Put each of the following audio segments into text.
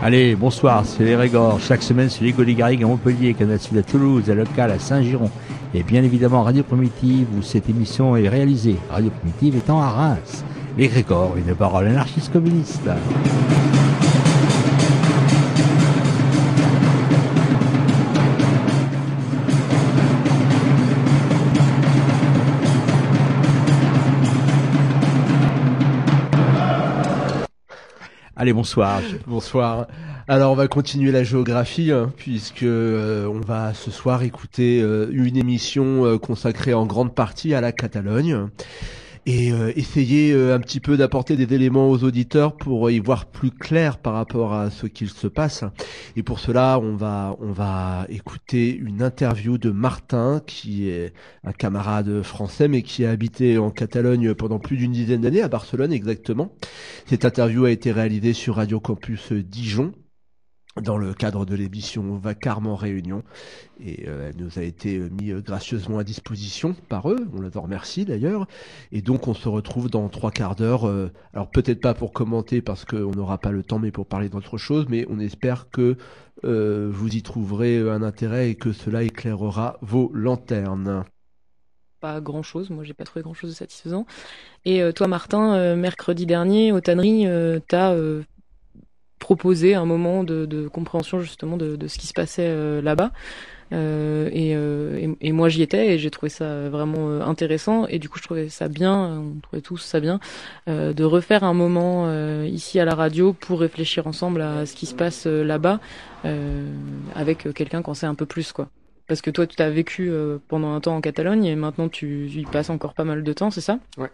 Allez, bonsoir, c'est les Régors. Chaque semaine, c'est les Garrigue à Montpellier, Canal Sud à Toulouse, à Local à Saint-Giron. Et bien évidemment, Radio Primitive, où cette émission est réalisée. Radio Primitive étant à Reims. Les Grégor, une parole anarchiste communiste. Allez, bonsoir. Bonsoir. Alors, on va continuer la géographie, hein, puisque euh, on va ce soir écouter euh, une émission euh, consacrée en grande partie à la Catalogne et euh, essayer euh, un petit peu d'apporter des éléments aux auditeurs pour y voir plus clair par rapport à ce qu'il se passe. Et pour cela, on va on va écouter une interview de Martin, qui est un camarade français mais qui a habité en Catalogne pendant plus d'une dizaine d'années à Barcelone exactement. Cette interview a été réalisée sur Radio Campus Dijon dans le cadre de l'émission Vacarme en Réunion. Et euh, elle nous a été mis euh, gracieusement à disposition par eux. On en remercie d'ailleurs. Et donc on se retrouve dans trois quarts d'heure. Euh, alors peut-être pas pour commenter parce qu'on n'aura pas le temps, mais pour parler d'autre chose. Mais on espère que vous y trouverez un intérêt et que cela éclairera vos lanternes pas grand chose, moi j'ai pas trouvé grand chose de satisfaisant. Et toi Martin, mercredi dernier au tannerie, t'as proposer un moment de, compréhension justement de, ce qui se passait euh, là-bas. Euh, et, euh, et, moi j'y étais et j'ai trouvé ça vraiment intéressant et du coup je trouvais ça bien, on trouvait tous ça bien, de refaire un moment ici à la radio pour réfléchir ensemble à ce qui se passe là-bas avec quelqu'un qu'on sait un peu plus quoi. Parce que toi tu as vécu pendant un temps en Catalogne et maintenant tu y passes encore pas mal de temps, c'est ça? Ouais,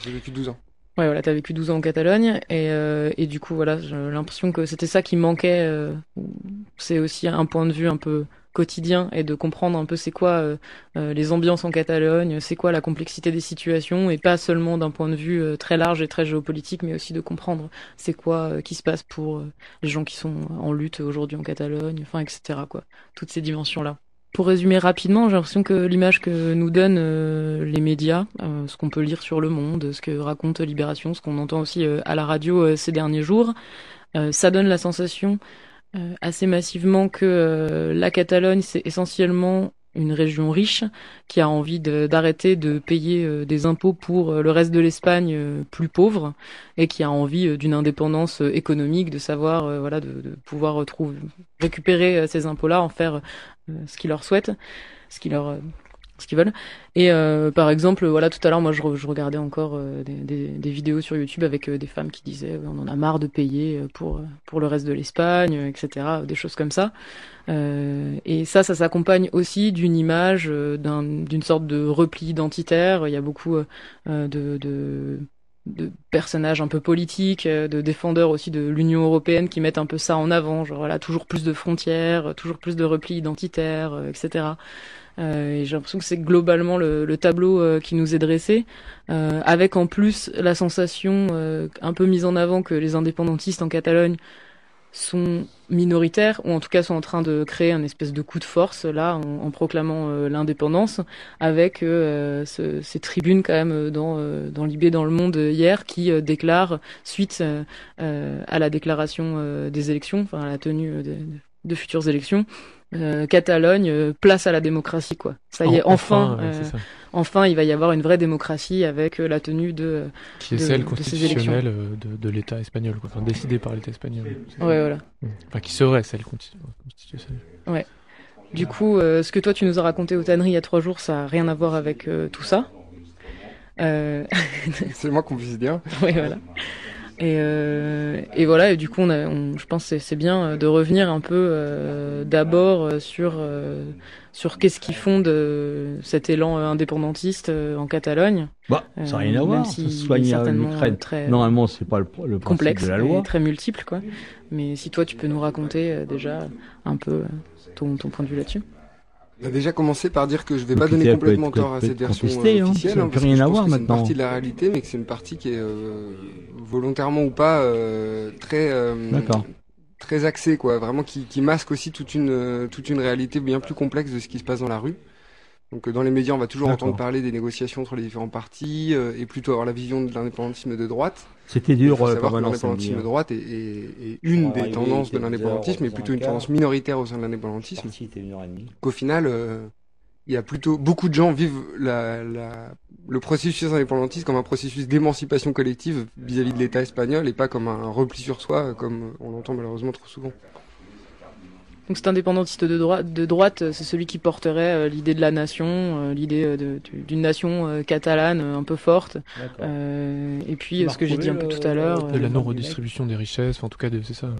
j'ai vécu 12 ans. Ouais, voilà, t'as vécu 12 ans en Catalogne et, euh, et du coup, voilà, j'ai l'impression que c'était ça qui manquait. Euh, c'est aussi un point de vue un peu quotidien et de comprendre un peu c'est quoi euh, les ambiances en Catalogne, c'est quoi la complexité des situations et pas seulement d'un point de vue très large et très géopolitique, mais aussi de comprendre c'est quoi qui se passe pour les gens qui sont en lutte aujourd'hui en Catalogne, enfin, etc. quoi, toutes ces dimensions là. Pour résumer rapidement, j'ai l'impression que l'image que nous donnent euh, les médias, euh, ce qu'on peut lire sur Le Monde, ce que raconte Libération, ce qu'on entend aussi euh, à la radio ces derniers jours, ça donne la sensation assez massivement que la Catalogne, c'est essentiellement une région riche qui a envie d'arrêter de, payer des impôts pour le reste de l'Espagne plus pauvre et qui a envie d'une indépendance économique, de savoir voilà de, de pouvoir retrouver, récupérer ces impôts-là, en faire ce qu'ils leur souhaitent, ce qu'ils leur euh, ce qu'ils veulent. Et euh, par exemple, voilà, tout à l'heure, moi, je, regardais encore des, des, vidéos sur YouTube avec des femmes qui disaient on en a marre de payer pour pour le reste de l'Espagne, etc. Des choses comme ça. et ça, ça s'accompagne aussi d'une image, d'une sorte de repli identitaire. Il y a beaucoup de de personnages un peu politiques, euh, de défendeurs aussi de l'Union européenne qui mettent un peu ça en avant, genre voilà, toujours plus de frontières, toujours plus de repli identitaire, euh, etc. Euh, et j'ai l'impression que c'est globalement le, le tableau euh, qui nous est dressé, avec en plus la sensation un peu mise en avant que les indépendantistes en Catalogne sont minoritaires ou en tout cas sont en train de créer un espèce de coup de force là en, en proclamant euh, l'indépendance avec euh, ce, ces tribunes quand même dans euh, dans l'IB dans le monde hier qui euh, déclarent suite à la déclaration des élections enfin à la tenue de, de futures élections Catalogne place à la démocratie quoi. Ça y est enfin, enfin enfin il va y avoir une vraie démocratie avec la tenue de qui est de- celle constitutionnelle euh, de, de l'État espagnol, quoi. Enfin, décidée par l'État espagnol. Ouais, voilà. Enfin, qui serait celle consti- constitutionnelle. Du coup, euh, ce que toi tu nous as raconté aux tanneries il y a trois jours, ça a rien à voir avec euh, tout ça. Euh... C'est moi qu'on puisse dire. oui, voilà. Et, euh, et voilà, et du coup, on a, on- je pense que c'est- bien euh, de revenir un peu euh, d'abord sur, euh, sur qu'est-ce qui fonde cet élan indépendantiste en Catalogne. Bah, ça n'a rien à voir. si ça il est soigne certainement l'Ukraine. très Normalement, c'est pas le, pro- le principe complexe de la loi. et très multiple, quoi. Mais si toi, tu peux nous raconter déjà un peu ton, ton point de vue là-dessus. On a déjà commencé par dire que je vais Le pas donner complètement être- tort à peut cette être version contesté, euh, hein. officielle. Ça hein, rien que c'est une maintenant. partie de la réalité, mais que c'est une partie qui est euh, volontairement ou pas euh, très euh, très axée, quoi. Vraiment qui, qui masque aussi toute une toute une réalité bien plus complexe de ce qui se passe dans la rue. Donc dans les médias, on va toujours entendre parler des négociations entre les différents partis et plutôt avoir la vision de l'indépendantisme de droite. C'était Il dur faut euh, savoir que pendant l'indépendantisme de droite est, est- est une des tendances il de l'indépendantisme, mais plutôt une tendance minoritaire au sein de l'indépendantisme. Qu'au final, euh, il y a plutôt beaucoup de gens vivent la, la, le processus indépendantiste comme un processus d'émancipation collective vis-à-vis de l'État espagnol et pas comme un repli sur soi, comme on l'entend malheureusement trop souvent. Donc cet indépendantiste de, droite, de droite, euh, c'est celui qui porterait euh, l'idée de la nation, euh, l'idée d'une nation euh, catalane un peu forte. Euh, et puis ce que j'ai dit un peu tout à l'heure. De la euh, non-redistribution des richesses, enfin, en tout cas, c'est ça. euh,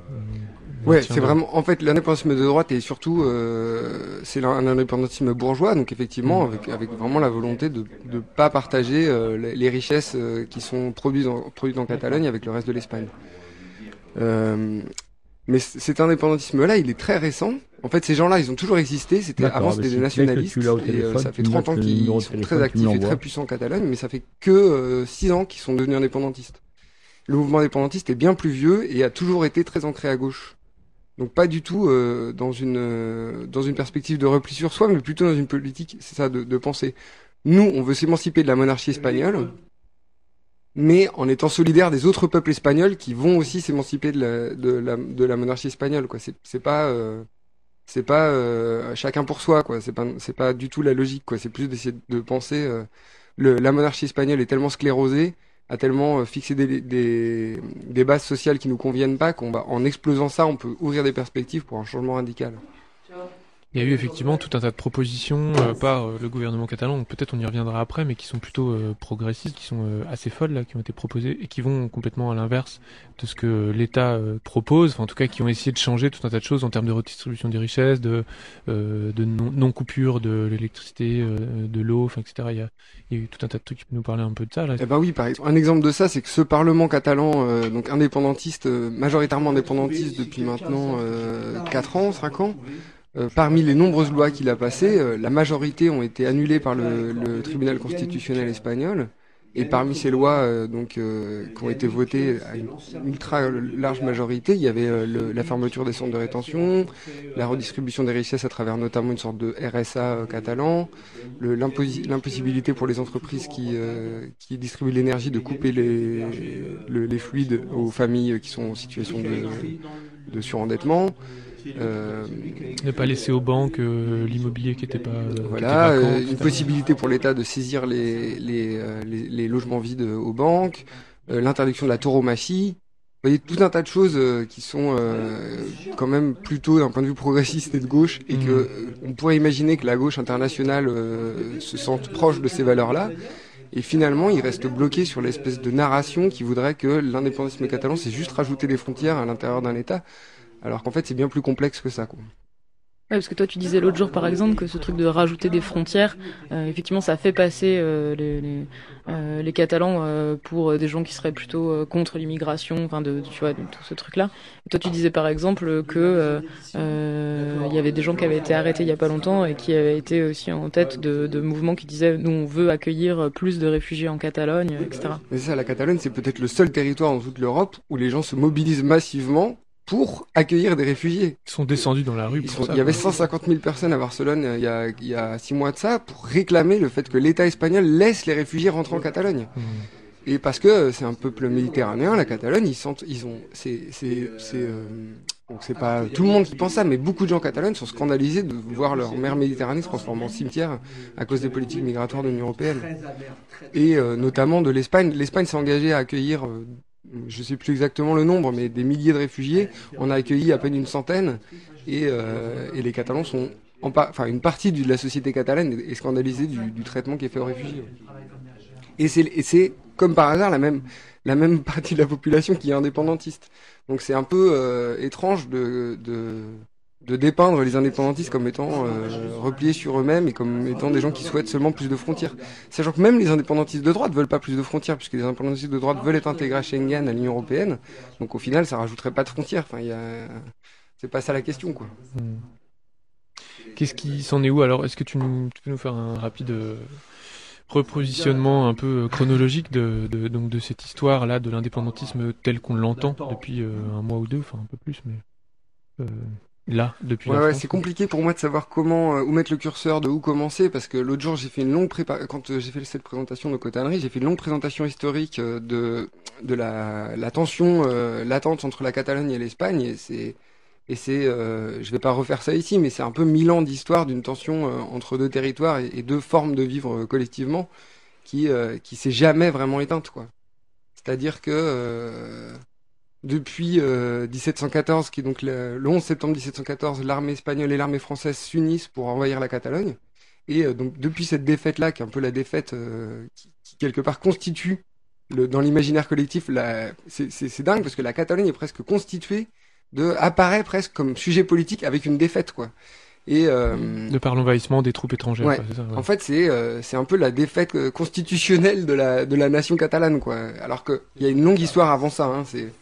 Ouais, c'est vraiment, en fait, l'indépendantisme de droite est surtout, euh, c'est un indépendantisme bourgeois, donc effectivement, avec, avec vraiment la volonté de ne pas partager euh, les, les richesses euh, qui sont produites en, produites en Catalogne avec le reste de l'Espagne. Euh, mais cet indépendantisme-là, il est très récent. En fait, ces gens-là, ils ont toujours existé. C'était avant, c'était des nationalistes. et euh, ça fait me 30 ans qu'ils sont téléphone, très actifs et très puissants en Catalogne, mais ça fait que euh, 6 ans qu'ils sont devenus indépendantistes. Le mouvement indépendantiste est bien plus vieux et a toujours été très ancré à gauche. Donc pas du tout euh, dans une euh, dans une perspective de repli sur soi, mais plutôt dans une politique, c'est ça, de, de penser. Nous, on veut s'émanciper de la monarchie espagnole, mais en étant solidaire des autres peuples espagnols qui vont aussi s'émanciper de la, de la de la monarchie espagnole. Quoi, c'est c'est pas euh, c'est pas euh, chacun pour soi. Quoi, c'est pas c'est pas du tout la logique. Quoi, c'est plus d'essayer de penser. euh, le, la monarchie espagnole est tellement sclérosée a tellement euh, fixé des, des, des bases sociales qui nous conviennent pas qu'on va en explosant ça, on peut ouvrir des perspectives pour un changement radical. Il y a eu effectivement tout un tas de propositions euh, par euh, le gouvernement catalan, peut-être on y reviendra après, mais qui sont plutôt euh, progressistes, qui sont euh, assez folles là, qui ont été proposées et qui vont complètement à l'inverse de ce que l'État euh, propose, enfin en tout cas qui ont essayé de changer tout un tas de choses en termes de redistribution des richesses, de, de non- non-coupure de l'électricité, de l'eau, enfin etc. Il y, a, eu tout un tas de trucs qui peuvent nous parler un peu de ça là. Eh ben oui, par exemple, un exemple de ça, c'est que ce Parlement catalan, donc indépendantiste, majoritairement indépendantiste depuis maintenant euh, 4 ans, 5 ans, euh, parmi les nombreuses lois qu'il a passées, euh, la majorité ont été annulées par le, tribunal constitutionnel espagnol. Et parmi ces lois euh, donc qui ont été votées à une ultra large majorité, il y avait la fermeture des centres de rétention, la redistribution des richesses à travers notamment une sorte de RSA catalan, l'impossibilité pour les entreprises qui, distribuent l'énergie de couper les, le- les fluides aux familles qui sont en situation de surendettement. Euh, Ne pas laisser aux banques euh, l'immobilier qui n'était pas euh, voilà, euh, une possibilité pour l'État de saisir les, les, les, les logements vides aux banques, l'interdiction de la tauromachie. Vous voyez, tout un tas de choses qui sont quand même plutôt d'un point de vue progressiste et de gauche, et Mhm. que on pourrait imaginer que la gauche internationale se sente proche de ces valeurs-là. Et finalement, il reste bloqué sur l'espèce de narration qui voudrait que l'indépendantisme catalan, c'est juste rajouter des frontières à l'intérieur d'un État, alors qu'en fait, c'est bien plus complexe que ça. Quoi. Ouais, parce que toi, tu disais l'autre jour, par exemple, que ce truc de rajouter des frontières, euh, effectivement, ça fait passer euh, les, les, euh, les Catalans pour des gens qui seraient plutôt contre l'immigration, enfin, de, tu vois, de tout ce truc-là. Toi, tu disais, par exemple, que il y avait des gens qui avaient été arrêtés il y a pas longtemps et qui avaient été aussi en tête de, de mouvements qui disaient, nous, on veut accueillir plus de réfugiés en Catalogne, etc. Mais c'est ça, la Catalogne, c'est peut-être le seul territoire dans toute l'Europe où les gens se mobilisent massivement pour accueillir des réfugiés. Ils sont descendus dans la rue Ils pour sont- ça. il y avait quoi. 150 000 personnes à Barcelone euh, il y, a, il y a six mois de ça pour réclamer le fait que l'État espagnol laisse les réfugiés rentrer en Catalogne. Mhm. Et parce que euh, c'est un peuple méditerranéen, la Catalogne, ils sentent, ils ont, c'est, c'est, c'est, euh, Donc c'est pas tout le monde qui pense ça, mais beaucoup de gens en Catalogne sont scandalisés de voir leur mer Méditerranée se transformer en cimetière à cause des politiques migratoires de l'Union européenne. Et euh, notamment de l'Espagne. L'Espagne s'est engagée à accueillir, je sais plus exactement le nombre, mais des milliers de réfugiés. On a accueilli à peine une centaine. Et, euh, les Catalans sont, enfin une partie de la société catalane est scandalisée du, traitement qui est fait aux réfugiés. Et c'est comme par hasard la même la même partie de la population qui est indépendantiste. Donc c'est un peu euh, étrange de, de dépeindre les indépendantistes comme étant euh, repliés sur eux-mêmes et comme étant des gens qui souhaitent seulement plus de frontières. Sachant que même les indépendantistes de droite veulent pas plus de frontières, puisque les indépendantistes de droite veulent être intégrés à Schengen, à l'Union Européenne. Donc au final, ça rajouterait pas de frontières. Enfin. C'est pas ça la question, quoi. Hmm. Qu'est-ce qui s'en est où? Alors Est-ce que tu, nous, peux nous faire un rapide euh, repositionnement un peu euh, chronologique de, donc de cette histoire là de l'indépendantisme tel qu'on l'entend depuis un mois ou deux, enfin un peu plus, mais là depuis. Ouais, ouais, c'est compliqué pour moi de savoir comment euh, où mettre le curseur, de où commencer, parce que l'autre jour j'ai fait une longue prépa quand euh, j'ai fait cette présentation de cotanerie, j'ai fait une longue présentation historique euh, de de la, la tension euh, latente entre la Catalogne et l'Espagne, et c'est et c'est euh, je vais pas refaire ça ici, mais c'est un peu mille ans d'histoire d'une tension entre deux territoires et, et deux formes de vivre collectivement qui qui s'est jamais vraiment éteinte quoi. C'est-à-dire que depuis euh, 1714, qui est donc le, le 11 septembre 1714, l'armée espagnole et l'armée française s'unissent pour envahir la Catalogne. Et euh, donc depuis cette défaite-là, qui est un peu la défaite euh, qui, qui, quelque part constitue le, dans l'imaginaire collectif, la- c'est c'est- c'est dingue parce que la Catalogne est presque constituée de apparaît presque comme sujet politique avec une défaite quoi. Et euh, De par l'envahissement des troupes étrangères. Ouais. quoi, c'est ça, ouais. en fait, c'est euh, c'est un peu la défaite euh, constitutionnelle de la de la nation catalane, quoi. Alors que il y a une longue histoire avant ça. Hein, c'est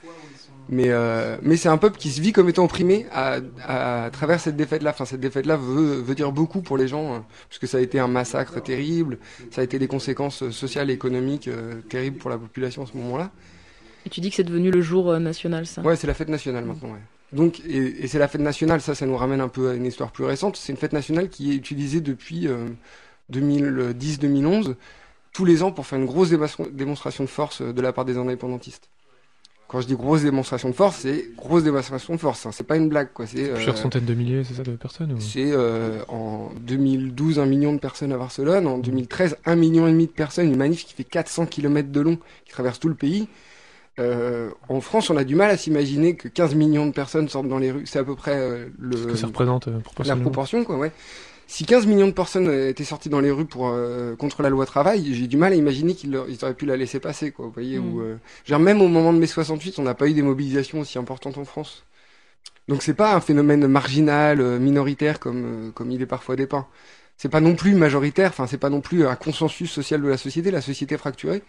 mais euh, mais c'est un peuple qui se vit comme étant opprimé à, à, à travers cette défaite-là. Enfin, cette défaite-là veut veut dire beaucoup pour les gens, hein, parce que ça a été un massacre terrible, ça a été des conséquences sociales et économiques euh, terribles pour la population à ce moment-là. Et tu dis que c'est devenu le jour euh, national, ça? Ouais, c'est la fête nationale maintenant. Ouais. Donc, et, et c'est la fête nationale, ça, ça nous ramène un peu à une histoire plus récente. C'est une fête nationale qui est utilisée depuis euh, 2010-2011, tous les ans, pour faire une grosse démonstration- de force de la part des indépendantistes. Quand je dis grosse démonstration de force, c'est grosse démonstration de force. Hein. C'est pas une blague, quoi. C'est Plusieurs euh, centaines de milliers, c'est ça, de personnes ou... c'est euh, en 2012 un million de personnes à Barcelone, en 2013 un million et demi de personnes, une manif qui fait 400 km de long, qui traverse tout le pays. Euh, en France, on a du mal à s'imaginer que 15 millions de personnes sortent dans les rues. C'est à peu près le, Ce que ça représente la proportion, quoi, ouais. Si 15 millions de personnes euh, étaient sorties dans les rues pour euh, contre la loi travail, j'ai du mal à imaginer qu'ils auraient pu la laisser passer, quoi. Vous voyez, Mm. euh, même au moment de mai 68, on n'a pas eu des mobilisations aussi importantes en France. Donc c'est pas un phénomène marginal, minoritaire comme comme il est parfois dépeint. C'est pas non plus majoritaire, enfin c'est pas non plus un consensus social de la société, la société fracturée.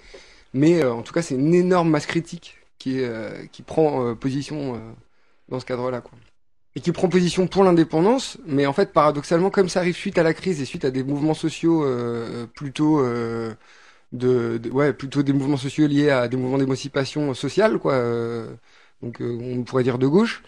Mais euh, en tout cas, c'est une énorme masse critique qui est, euh, qui prend euh, position dans ce cadre-là, quoi et qui prend position pour l'indépendance, mais en fait paradoxalement comme ça arrive suite à la crise et suite à des mouvements sociaux euh, plutôt euh, de, ouais plutôt des mouvements sociaux liés à des mouvements d'émancipation sociale quoi, euh, donc euh, on pourrait dire de gauche,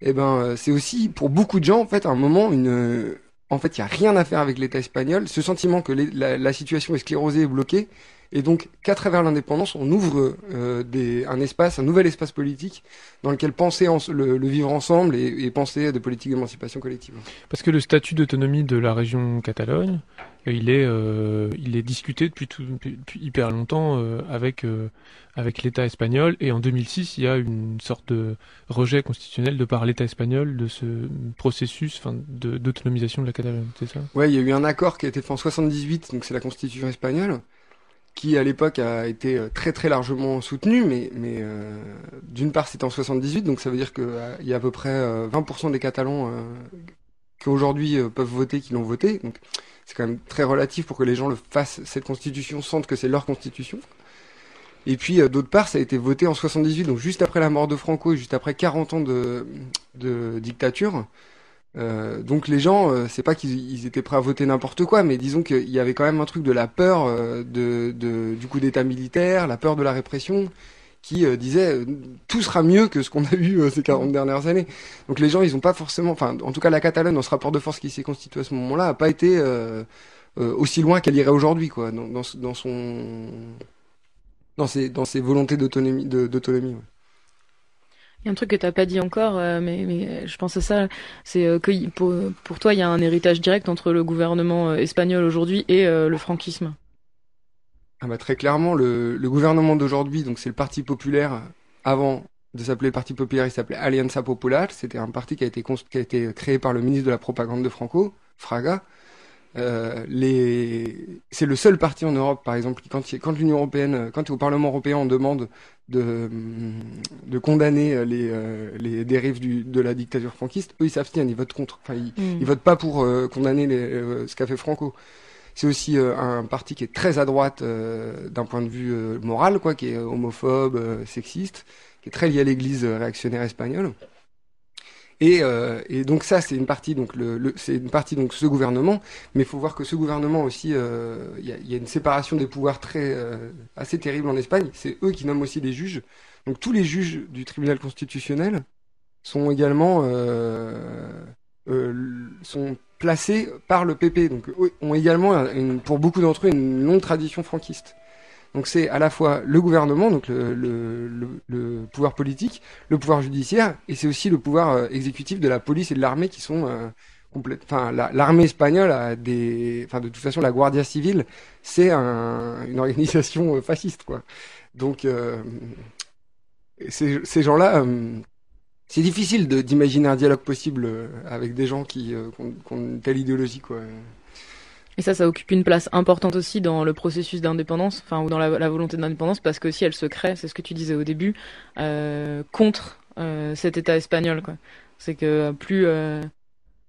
et ben euh, c'est aussi pour beaucoup de gens en fait à un moment une en fait il y a rien à faire avec l'État espagnol, ce sentiment que la, la situation est sclérosée et bloquée, et donc qu'à travers l'indépendance on ouvre euh, des, un espace, un nouvel espace politique dans lequel penser en- le, le vivre ensemble et, et penser à des politiques d'émancipation collective. Parce que le statut d'autonomie de la région Catalogne, euh, il est, euh, il est discuté depuis, tout, depuis depuis hyper longtemps euh, avec, euh, avec l'État espagnol. Et en 2006, il y a une sorte de rejet constitutionnel de par l'État espagnol de ce processus enfin, de- d'autonomisation de la Catalogne, c'est ça? Ouais, il y a eu un accord qui a été fait en 78, donc c'est la constitution espagnole, qui à l'époque a été euh, très très largement soutenu, mais, mais euh, d'une part c'était en 78, donc ça veut dire qu'il y a à peu près euh, 20% des Catalans euh, qui aujourd'hui euh, peuvent voter qui l'ont voté, donc c'est quand même très relatif pour que les gens le fassent, cette constitution, sentent que c'est leur constitution. Et puis euh, d'autre part, ça a été voté en 78, donc juste après la mort de Franco et juste après 40 ans de dictature. Euh, donc les gens, euh, c'est pas qu'ils ils étaient prêts à voter n'importe quoi, mais disons qu'il y avait quand même un truc de la peur euh, de, de- du coup d'état militaire, la peur de la répression, qui euh, disait euh, tout sera mieux que ce qu'on a eu euh, ces 40 dernières années. Donc les gens, ils ont pas forcément, enfin en tout cas la Catalogne dans ce rapport de force qui s'est constitué à ce moment-là, a pas été euh, euh, aussi loin qu'elle irait aujourd'hui, quoi, dans, dans, son dans ses dans ses volontés d'autonomie d'autonomie. ouais. Il y a un truc que t'as pas dit encore, euh, mais, mais je pense à ça, c'est euh, que pour, toi, il y a un héritage direct entre le gouvernement euh, espagnol aujourd'hui et le franquisme. Ah bah très clairement, le, gouvernement d'aujourd'hui, donc c'est le Parti populaire. Avant de s'appeler Parti populaire, il s'appelait Alianza Popular. C'était un parti qui a été créé par le ministre de la propagande de Franco, Fraga. Euh, les... C'est le seul parti en Europe, par exemple, quand, quand l'Union européenne, quand au Parlement européen, on demande de, de condamner les, euh, les dérives du, de la dictature franquiste, eux ils s'abstiennent, ils votent contre. Enfin, ils, mm. ils votent pas pour euh, condamner les, ce qu'a fait Franco. C'est aussi un parti qui est très à droite d'un point de vue moral, quoi, qui est homophobe, sexiste, qui est très lié à l'Église réactionnaire espagnole. Et, euh, et, donc ça, c'est une partie donc c'est une partie donc ce gouvernement, mais il faut voir que ce gouvernement aussi, euh, il y, a, y, a, une séparation des pouvoirs très euh, assez terrible en Espagne. C'est eux qui nomment aussi les juges. Donc tous les juges du tribunal constitutionnel sont également euh, euh, sont placés par le PP, donc ont également pour beaucoup d'entre eux une longue tradition franquiste. Donc c'est à la fois le gouvernement, donc le, pouvoir politique, le pouvoir judiciaire, et c'est aussi le pouvoir euh, exécutif de la police et de l'armée qui sont euh. Enfin, l'armée espagnole a des, enfin de toute façon, la Guardia civile, c'est un, une organisation euh, fasciste, quoi. Donc ces, ces gens-là. c'est difficile d'imaginer un dialogue possible avec des gens qui, qui ont une telle idéologie, quoi. Et ça, ça occupe une place importante aussi dans le processus d'indépendance, enfin, ou dans la, volonté d'indépendance, parce que si elle se crée, c'est ce que tu disais au début, euh, contre euh, cet État espagnol, quoi. C'est que plus, euh,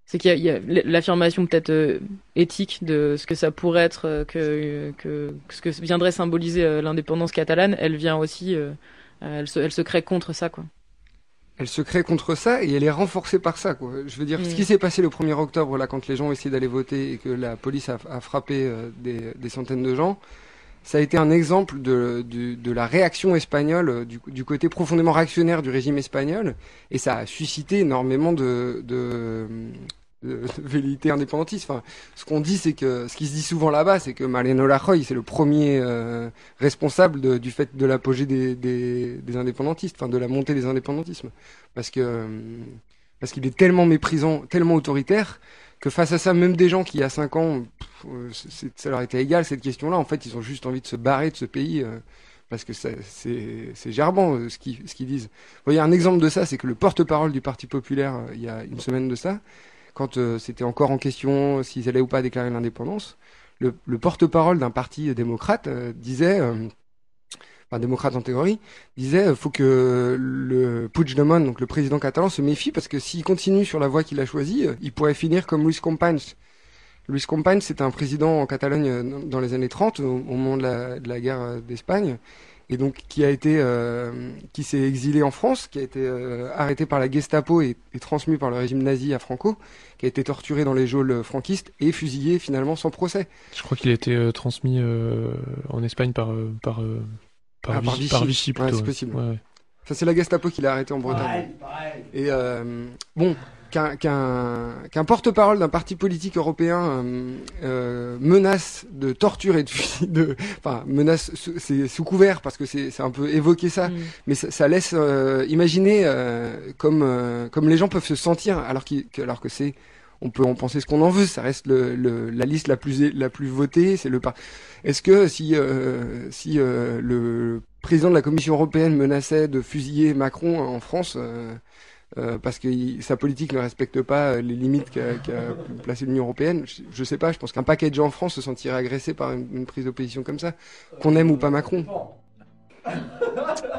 c'est qu'il y a, l'affirmation peut-être euh, éthique de ce que ça pourrait être, euh, que, que, ce que viendrait symboliser l'indépendance catalane, elle vient aussi, elle se, elle se crée contre ça, quoi elle se crée contre ça et elle est renforcée par ça. Quoi. Je veux dire, ce qui s'est passé le 1er octobre, là, quand les gens ont essayé d'aller voter et que la police a, frappé euh, des, centaines de gens, ça a été un exemple de, de, la réaction espagnole, euh, du, du, côté profondément réactionnaire du régime espagnol, et ça a suscité énormément de, de, de, velléité indépendantiste. Enfin, ce qu'on dit, c'est que ce qui se dit souvent là-bas, c'est que Mariano Rajoy, c'est le premier euh, responsable du fait de l'apogée des, indépendantistes, enfin de la montée des indépendantismes, parce que euh, parce qu'il est tellement méprisant, tellement autoritaire que face à ça, même des gens qui il y a cinq ans, euh, ça leur était égal cette question-là. En fait, ils ont juste envie de se barrer de ce pays. parce que c'est gerbant ce qu'ils disent. Vous voyez, un exemple de ça, c'est que le porte-parole du Parti populaire, il y a une semaine de ça, quand euh, c'était encore en question s'ils allaient ou pas déclarer l'indépendance, le, le porte-parole d'un parti démocrate euh, disait, euh, enfin démocrate en théorie, disait faut que le Puigdemont, donc le président catalan, se méfie parce que s'il continue sur la voie qu'il a choisie, il pourrait finir comme Luis Companys. Luis Companys, c'était un président en Catalogne dans les années 30, au, moment de la guerre d'Espagne, et donc qui a été euh, qui s'est exilé en France, qui a été euh, arrêté par la Gestapo et, transmis par le régime nazi à Franco, qui a été torturé dans les geôles franquistes et fusillé finalement sans procès. Je crois qu'il a été euh, transmis en Espagne par par par, ah, Vichy, par, Vichy, plutôt. c'est possible. Ça c'est la Gestapo qui l'a arrêté en Bretagne. Et bon, qu'un porte-parole d'un parti politique européen euh, euh, menace de torture et de, de enfin menace c'est sous couvert parce que c'est un peu évoquer ça, mm. mais ça, ça laisse euh, imaginer euh, comme euh, comme les gens peuvent se sentir alors qu alors que c'est on peut en penser ce qu'on en veut, ça reste le, le, la liste la plus la plus votée, c'est le Est-ce que si si le président de la Commission européenne menaçait de fusiller Macron en France euh, parce que sa politique ne respecte pas euh, les limites qu'a qu placées l'Union européenne. Je, je, sais pas, je pense qu'un paquet de gens en France se sentirait agressé par une, prise de position comme ça, qu'on aime ou pas Macron.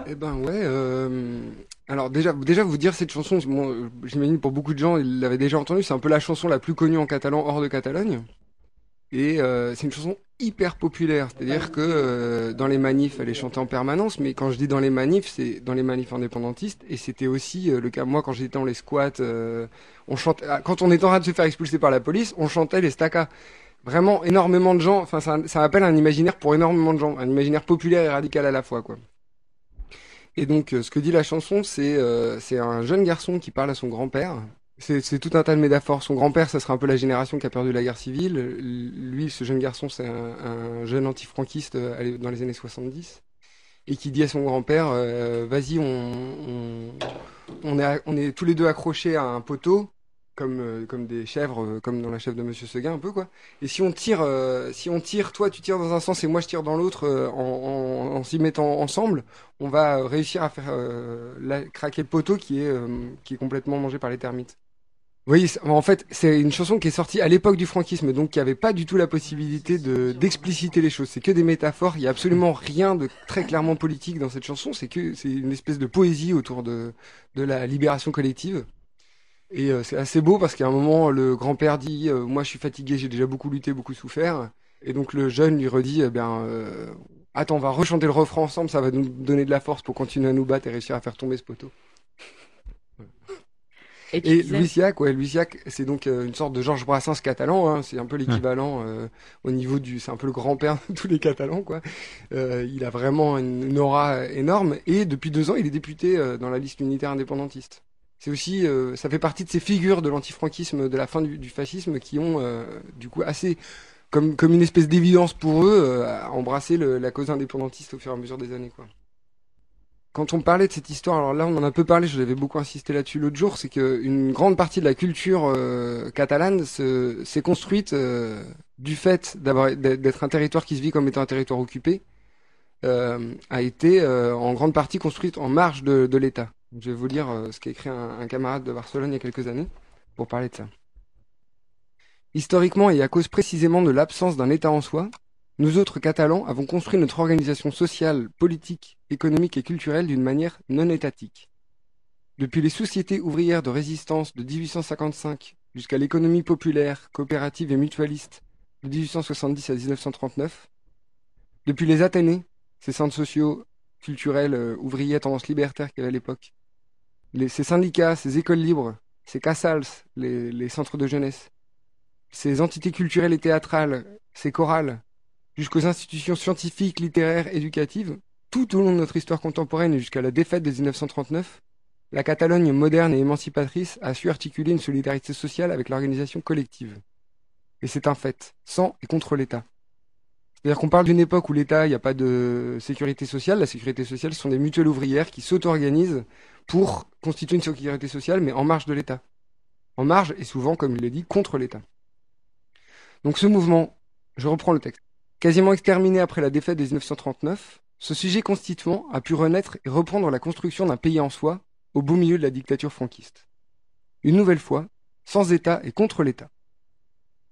eh ben ouais. Euh... Alors déjà, déjà vous dire cette chanson, j'imagine pour beaucoup de gens ils l'avaient déjà entendue. C'est un peu la chanson la plus connue en catalan hors de Catalogne. Et euh, c'est une chanson hyper populaire, c'est-à-dire que euh, dans les manifs, elle est chantée en permanence, mais quand je dis dans les manifs, c'est dans les manifs indépendantistes, et c'était aussi euh, le cas, moi quand j'étais dans les squats, euh, on chantait, ah, quand on était en train de se faire expulser par la police, on chantait les stackas. Vraiment énormément de gens, enfin ça, ça appelle un imaginaire pour énormément de gens, un imaginaire populaire et radical à la fois, quoi. Et donc ce que dit la chanson, c'est c'est un jeune garçon qui parle à son grand-père, c'est tout un tas de métaphores. Son grand-père, ça sera un peu la génération qui a perdu la guerre civile. Lui, ce jeune garçon, c'est un, un, jeune antifranquiste euh, dans les années 70 et qui dit à son grand-père euh, vas-y on, est, tous les deux accrochés à un poteau, comme, euh, comme des chèvres, comme dans la chèvre de Monsieur Seguin un peu quoi. Et si on tire, si on tire, toi tu tires dans un sens et moi je tire dans l'autre, en, s'y mettant ensemble, on va réussir à faire craquer le poteau qui est, qui est complètement mangé par les termites. Oui, en fait, c'est une chanson qui est sortie à l'époque du franquisme, donc qui avait pas du tout la possibilité de d'expliciter les choses. C'est que des métaphores. Il y a absolument rien de très clairement politique dans cette chanson. C'est que c'est une espèce de poésie autour de de la libération collective. Et euh, c'est assez beau parce qu'à un moment, le grand-père dit euh, Moi, je suis fatigué, j'ai déjà beaucoup lutté, beaucoup souffert. Et donc le jeune lui redit eh bien, euh, Attends, on va rechanter le refrain ensemble, ça va nous donner de la force pour continuer à nous battre et réussir à faire tomber ce poteau. Et tu Et disais- Louis Siac, ouais, Louis Siac, c'est donc euh, une sorte de Georges Brassens catalan. Hein, c'est un peu l'équivalent euh, au niveau du, c'est un peu le grand-père de tous les Catalans, quoi. Euh, il a vraiment une, une aura énorme. Et depuis deux ans, il est député euh, dans la liste unitaire indépendantiste. C'est aussi, euh, ça fait partie de ces figures de l'antifranquisme, de la fin du, du fascisme, qui ont euh, du coup assez, comme comme une espèce d'évidence pour eux, euh, à embrasser le- la cause indépendantiste au fur et à mesure des années, quoi quand on parlait de cette histoire, alors là on en a peu parlé, je l'avais beaucoup insisté là-dessus l'autre jour, c'est qu'une grande partie de la culture euh, catalane se- s'est construite euh, du fait d'être un territoire qui se vit comme étant un territoire occupé, euh, a été en grande partie construite en marge de, l'État. Je vais vous lire ce qu'a écrit un, un camarade de Barcelone il y a quelques années pour parler de ça. Historiquement et à cause précisément de l'absence d'un État en soi, nous autres Catalans avons construit notre organisation sociale, politique, économique et culturelle d'une manière non étatique. Depuis les sociétés ouvrières de résistance de 1855 jusqu'à l'économie populaire, coopérative et mutualiste de 1870 à 1939, depuis les Athénées, ces centres sociaux, culturels, euh, ouvriers à tendance libertaire qu'il y à l'époque, ces syndicats, ces écoles libres, ces casals, les centres de jeunesse, ces entités culturelles et théâtrales, ces chorales, jusqu'aux institutions scientifiques, littéraires, éducatives, tout au long de notre histoire contemporaine et jusqu'à la défaite de 1939, la Catalogne moderne et émancipatrice a su articuler une solidarité sociale avec l'organisation collective. Et c'est un fait, sans et contre l'État. C'est-à-dire qu'on parle d'une époque où l'État, il n'y a pas de sécurité sociale. La sécurité sociale, ce sont des mutuelles ouvrières qui s'auto-organisent pour constituer une sécurité sociale, mais en marge de l'État. En marge, et souvent, comme il le dit, contre l'État. Donc ce mouvement, je reprends le texte. Quasiment exterminé après la défaite de 1939, ce sujet constituant a pu renaître et reprendre la construction d'un pays en soi, au beau milieu de la dictature franquiste. Une nouvelle fois, sans État et contre l'État.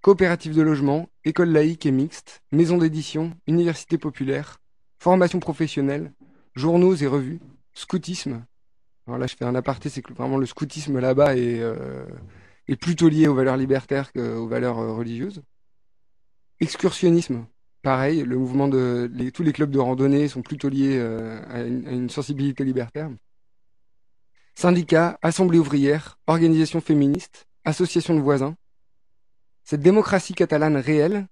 Coopérative de logement, école laïque et mixte, maison d'édition, université populaire, formation professionnelle, journaux et revues, scoutisme. Alors là, je fais un aparté, c'est que vraiment le scoutisme là-bas est, euh, est plutôt lié aux valeurs libertaires qu'aux valeurs euh, religieuses. Excursionnisme, pareil, le mouvement de tous les clubs de randonnée sont plutôt liés euh, à, une, sensibilité libertaire. Syndicats, assemblées ouvrières, organisations féministes, associations de voisins. Cette démocratie catalane réelle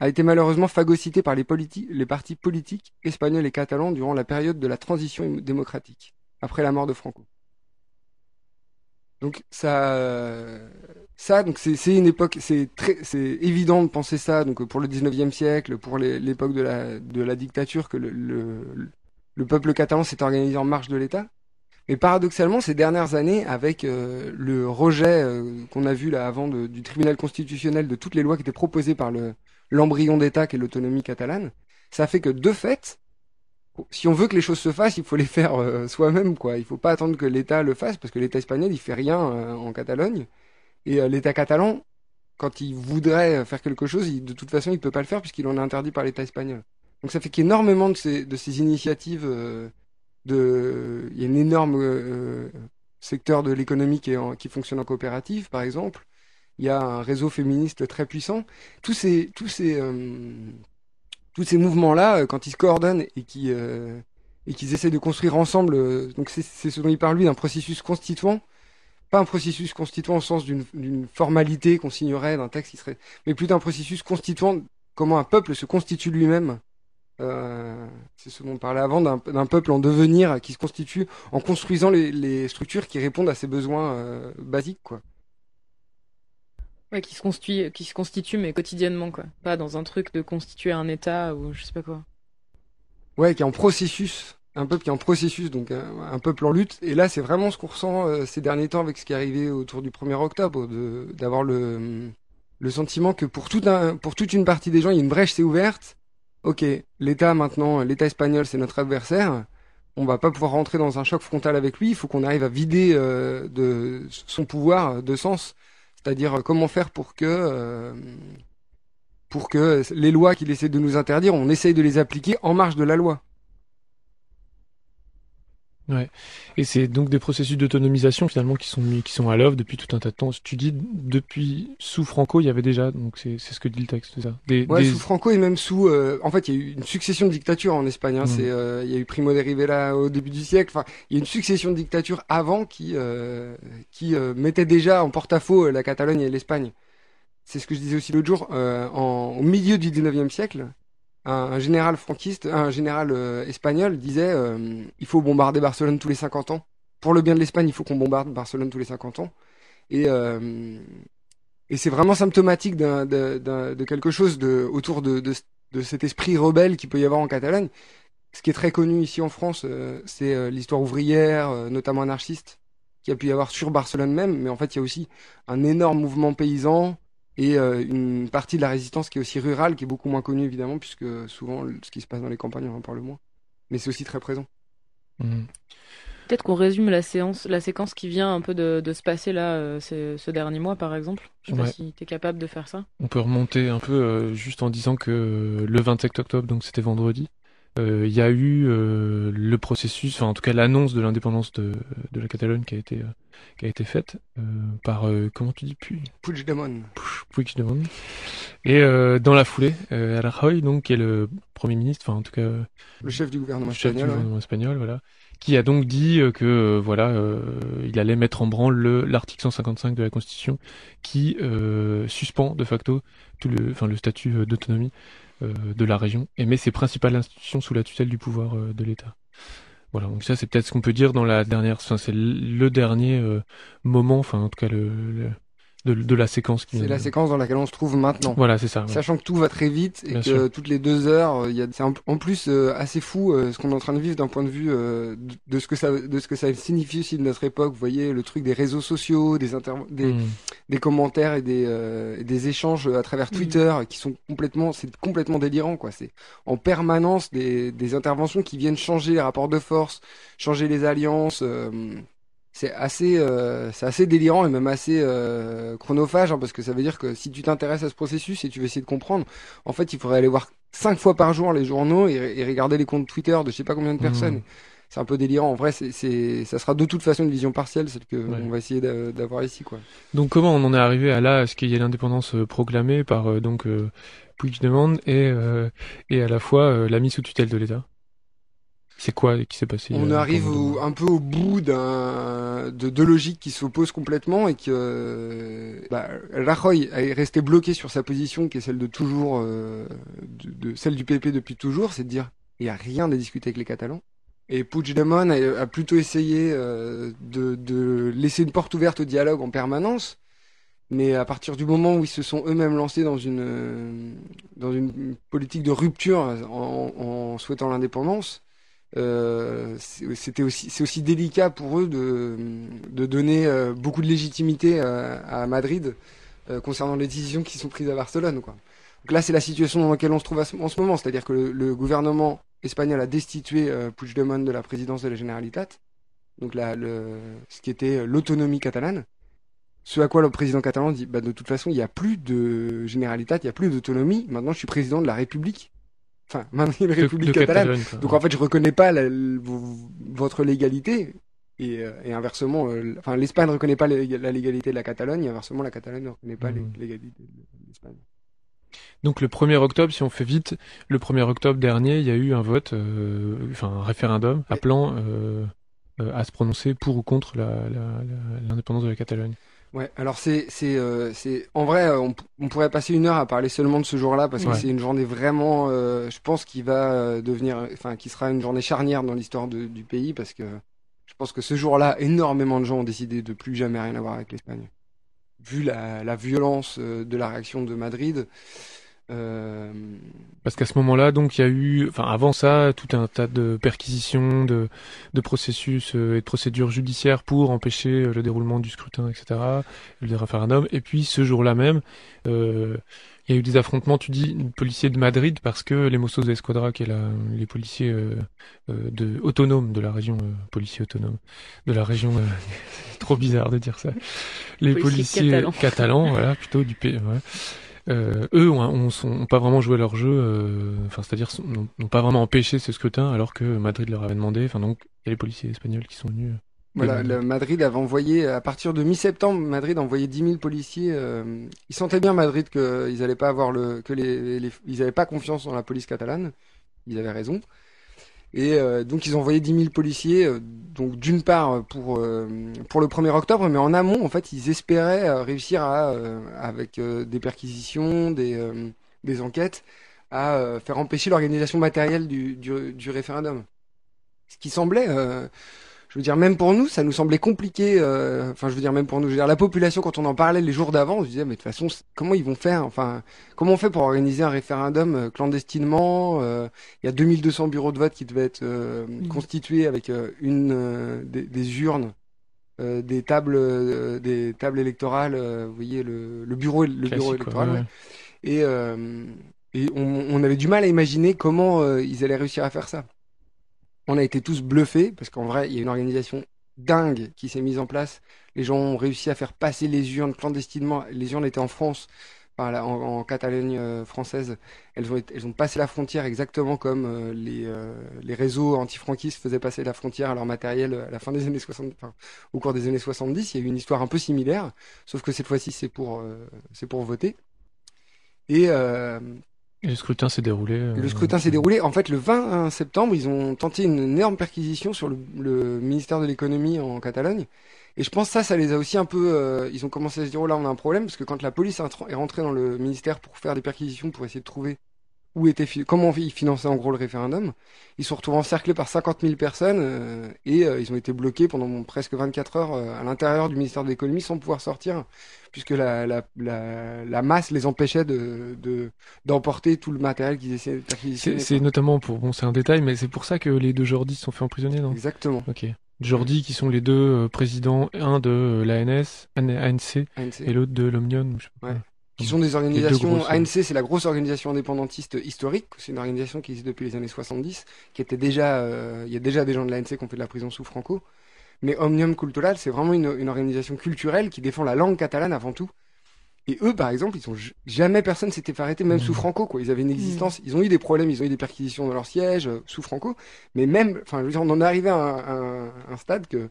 a été malheureusement phagocytée par les partis politiques espagnols et catalans durant la période de la transition démocratique, après la mort de Franco. Donc ça, donc c'est une époque, c'est évident de penser ça. Donc pour le 19e siècle, pour l'époque de la dictature, que le, le, le peuple catalan s'est organisé en marge de l'État. Mais paradoxalement, ces dernières années, avec euh, le rejet euh, qu'on a vu là avant du tribunal constitutionnel de toutes les lois qui étaient proposées par le l'embryon d'État qui est l'autonomie catalane, ça fait que de fait, si on veut que les choses se fassent, il faut les faire euh, soi-même, quoi. Il faut pas attendre que l'État le fasse, parce que l'État espagnol, il fait rien euh, en Catalogne. Et euh, l'État catalan, quand il voudrait faire quelque chose, de toute façon, il peut pas le faire puisqu'il en est interdit par l'État espagnol. Donc ça fait qu'énormément de ces, de ces initiatives, de, il y a un énorme secteur de l'économie qui, qui fonctionne en coopérative, par exemple. Il y a un réseau féministe très puissant. Tous ces, tous ces, tous ces mouvements-là, euh, quand ils se coordonnent et euh, et qu'ils essaient de construire ensemble, euh, donc c'est ce dont il parle lui d'un processus constituant, pas un processus constituant au sens d'une formalité qu'on signerait d'un texte qui serait, mais plutôt un processus constituant, comment un peuple se constitue lui-même. Euh, c'est ce dont on parlait avant d'un d'un peuple en devenir qui se constitue en construisant les, les structures qui répondent à ses besoins euh, basiques, quoi. Qui se constitue, qui se constitue, mais quotidiennement, quoi. Pas dans un truc de constituer un État ou je sais pas quoi. Ouais, qui est en processus un peuple qui est en processus, donc un, peuple en lutte. Et là, c'est vraiment ce qu'on ressent ces derniers temps avec ce qui est arrivé autour du 1er octobre, d'avoir le, le sentiment que pour, tout pour toute une partie des gens, il y a une brèche s'est ouverte. Ok, l'État maintenant, l'État espagnol, c'est notre adversaire. On va pas pouvoir rentrer dans un choc frontal avec lui. Il faut qu'on arrive à vider de son pouvoir de sens. C'est-à-dire comment faire pour que pour que les lois qu'il essaie de nous interdire, on essaye de les appliquer en marge de la loi. Ouais. Et c'est donc des processus d'autonomisation finalement qui sont mis, qui sont à l'œuvre depuis tout un tas de temps. Tu dis depuis sous Franco, il y avait déjà, donc c'est ce que dit le texte, ça. Des, ouais, sous Franco et même sous. Euh, en fait, il y a eu une succession de dictatures en Espagne. Hein. Mmh. C'est, euh, il y a eu Primo de Rivera au début du siècle. Enfin, il y a une succession de dictatures avant qui euh, qui mettaient déjà en porte-à-faux la Catalogne et l'Espagne c'est ce que je disais aussi l'autre jour, euh, au milieu du 19e siècle, un, général franquiste, un général euh, espagnol disait euh, il faut bombarder Barcelone tous les 50 ans. Pour le bien de l'Espagne, il faut qu'on bombarde Barcelone tous les 50 ans. Et, c'est vraiment symptomatique de, quelque chose autour de, de, cet esprit rebelle qu'il peut y avoir en Catalogne. Ce qui est très connu ici en France, c'est l'histoire ouvrière, notamment anarchiste, qui a pu y avoir sur Barcelone même, mais en fait il y a aussi un énorme mouvement paysan, et euh, une partie de la résistance qui est aussi rurale, qui est beaucoup moins connue évidemment, puisque souvent ce qui se passe dans les campagnes, on en parle moins. Mais c'est aussi très présent. Mhm. Peut-être qu'on résume la séance, la séquence qui vient un peu de, de se passer là, euh, ce dernier mois par exemple. Je sais pas si tu es capable de faire ça. On peut remonter un peu euh, juste en disant que le 27 octobre, donc c'était vendredi, il y a eu le processus, enfin en tout cas l'annonce de l'indépendance de, de, la Catalogne qui a été qui a été faite euh, par euh, comment tu dis Puigdemont. Puigdemont. Et euh, dans la foulée, euh, Rajoy, donc qui est le premier ministre, enfin en tout cas le chef du gouvernement le chef espagnol, du gouvernement espagnol, voilà, qui a donc dit que voilà, il allait mettre en branle l'article 155 de la Constitution qui suspend de facto tout le, enfin le statut d'autonomie de la région et met ses principales institutions sous la tutelle du pouvoir de l'État. Voilà, donc ça c'est peut-être ce qu'on peut dire dans la dernière, enfin c'est le dernier euh, moment, enfin en tout cas le, de, la séquence. C'est la séquence dans laquelle on se trouve maintenant. Voilà, c'est ça. Sachant que tout va très vite et que toutes les deux heures, euh, il y a, c'est en plus euh, assez fou euh, ce qu'on est en train de vivre d'un point de vue de, ce que ça, de ce que ça signifie aussi de notre époque. Vous voyez le truc des réseaux sociaux, des des, hmm. des commentaires et des, des échanges à travers hmm. Twitter qui sont complètement, c'est complètement délirant quoi. C'est en permanence des, des interventions qui viennent changer les rapports de force, changer les alliances c'est assez, euh, c'est assez délirant et même assez euh, chronophage, hein, parce que ça veut dire que si tu t'intéresses à ce processus et tu veux essayer de comprendre, en fait, il faudrait aller voir cinq fois par jour les journaux et, regarder les comptes Twitter de je sais pas combien de mmh. personnes. C'est un peu délirant. En vrai, c'est, ça sera de toute façon une vision partielle, celle que on va essayer d'avoir ici, quoi. Donc, comment on en est arrivé à là, à ce qu'il y ait l'indépendance euh, proclamée par donc Puigdemont et et à la fois la mise sous tutelle de l'État? C'est quoi qui s'est passé On euh, arrive un peu au bout d'un de deux logiques qui s'opposent complètement et que euh, bah, Rajoy est resté bloqué sur sa position qui est celle de toujours, euh, de, celle du PP depuis toujours, c'est de dire il n'y a rien à discuter avec les Catalans. Et Puigdemont a, a plutôt essayé de, de, laisser une porte ouverte au dialogue en permanence. Mais à partir du moment où ils se sont eux-mêmes lancés dans une, dans une politique de rupture en, en souhaitant l'indépendance, euh, c'était aussi c'est aussi délicat pour eux de, de donner euh, beaucoup de légitimité à, à Madrid euh, concernant les décisions qui sont prises à Barcelone quoi. Donc là c'est la situation dans laquelle on se trouve en ce moment, c'est-à-dire que le, gouvernement espagnol a destitué Puigdemont de la présidence de la Generalitat, donc là le, ce qui était l'autonomie catalane. Ce à quoi le président catalan dit bah, de toute façon il n'y a plus de Generalitat, il n'y a plus d'autonomie, maintenant je suis président de la République Enfin, maintenant il y a une République catalane. Donc en fait, je reconnais pas la, votre légalité. Et, euh, et inversement, euh, enfin, l'Espagne ne reconnaît pas la, légalité de la Catalogne, et inversement, la Catalogne ne reconnaît pas mmh. l'égalité de l'Espagne. Donc le 1er octobre, si on fait vite, le 1er octobre dernier, il y a eu un vote, euh, enfin un référendum appelant à se prononcer pour ou contre l'indépendance de la Catalogne. Ouais, alors c'est c'est euh, c'est en vrai on, on, pourrait passer une heure à parler seulement de ce jour-là parce que c'est une journée vraiment euh, je pense qui va euh, devenir enfin qui sera une journée charnière dans l'histoire du pays parce que je pense que ce jour-là énormément de gens ont décidé de plus jamais rien avoir avec l'Espagne. Vu la, la violence de la réaction de Madrid, Euh, Parce qu'à ce moment-là, donc il y a eu, enfin avant ça, tout un tas de perquisitions, de, de processus euh, et de procédures judiciaires pour empêcher euh, le déroulement du scrutin, etc., le référendum. Et puis ce jour-là même, euh, il y a eu des affrontements, tu dis, policiers de Madrid, parce que les Mossos de Esquadra, qui est la, les policiers euh, euh, de, autonomes de la région, euh, policiers autonomes de la région, euh, c'est trop bizarre de dire ça, les Policiers policiers catalans. catalans, voilà, plutôt du pays, ouais. Euh, eux ont, ont, pas vraiment joué leur jeu, euh, enfin c'est-à-dire n'ont pas vraiment empêché ce scrutin alors que Madrid leur avait demandé. Enfin donc il y a les policiers espagnols qui sont venus. euh, Voilà, le Madrid avait envoyé, à partir de mi-septembre, Madrid a envoyé 10 000 policiers. euh, ils sentaient bien Madrid qu'ils allaient pas avoir le, que les, les- ils avaient pas confiance dans la police catalane. Ils avaient raison. Et euh, donc ils ont envoyé 10 000 policiers, euh, donc d'une part pour euh, pour le 1er octobre, mais en amont, en fait, ils espéraient réussir à, avec des perquisitions, des des enquêtes, à faire empêcher l'organisation matérielle du, du du référendum. Ce qui semblait je veux dire, même pour nous, ça nous semblait compliqué. euh, Enfin, je veux dire, même pour nous, je veux dire, la population, quand on en parlait les jours d'avant, on se disait, mais de toute façon, comment ils vont faire Enfin, comment on fait pour organiser un référendum euh, clandestinement euh, Il y a 2200 bureaux de vote qui devaient être euh, Mhm. constitués avec euh, une euh, des, des urnes, euh, des tables, euh, des tables électorales. euh, vous voyez le, le bureau, le bureau électoral. ouais, ouais. Et, euh, et on, on avait du mal à imaginer comment euh, ils allaient réussir à faire ça. On a été tous bluffés parce qu'en vrai, il y a une organisation dingue qui s'est mise en place. Les gens ont réussi à faire passer les urnes clandestinement. Les urnes étaient en France, en, Catalogne euh, française. Elles ont, passé la frontière exactement comme euh, les, euh, les réseaux antifranquistes faisaient passer la frontière à leur matériel à la fin des années 60, enfin, au cours des années 70. Il y a eu une histoire un peu similaire, sauf que cette fois-ci, c'est pour, c'est pour voter. Et le scrutin s'est déroulé. euh, le scrutin s'est déroulé. En fait, le 20 septembre, ils ont tenté une énorme perquisition sur le, le ministère de l'économie en Catalogne. Et je pense que ça, ça les a aussi un peu. euh, ils ont commencé à se dire oh là, on a un problème parce que quand la police est rentrée dans le ministère pour faire des perquisitions pour essayer de trouver où était fi- comment ils finançaient en gros le référendum, ils se sont retrouvés encerclés par 50 000 personnes euh, et euh, ils ont été bloqués pendant presque 24 heures euh, à l'intérieur du ministère de l'économie sans pouvoir sortir puisque la, la, la, la masse les empêchait de de- d'emporter tout le matériel qu'ils essayaient de perquisitionner. C'est notamment pour bon, c'est un détail, mais c'est pour ça que les deux Jordi se sont fait emprisonner, non? Exactement. Ok. Jordi qui sont les deux présidents, un de l'ANS, ANC, ANC. et l'autre de l'Omnium. Ouais. Qui sont des organisations. grosses, ANC, c'est la grosse organisation indépendantiste historique. C'est une organisation qui existe depuis les années 70, qui était déjà. euh, Il y a déjà des gens de l'ANC qui ont fait de la prison sous Franco. Mais Omnium Cultural, c'est vraiment une, une organisation culturelle qui défend la langue catalane avant tout. Et eux, par exemple, ils ont j- jamais personne s'était fait arrêter, même sous Franco, quoi. Ils avaient une existence. Ils ont eu des problèmes, ils ont eu des perquisitions dans leur siège euh, sous Franco. Mais même, enfin, je veux dire, on en est arrivé à un, à un- un stade que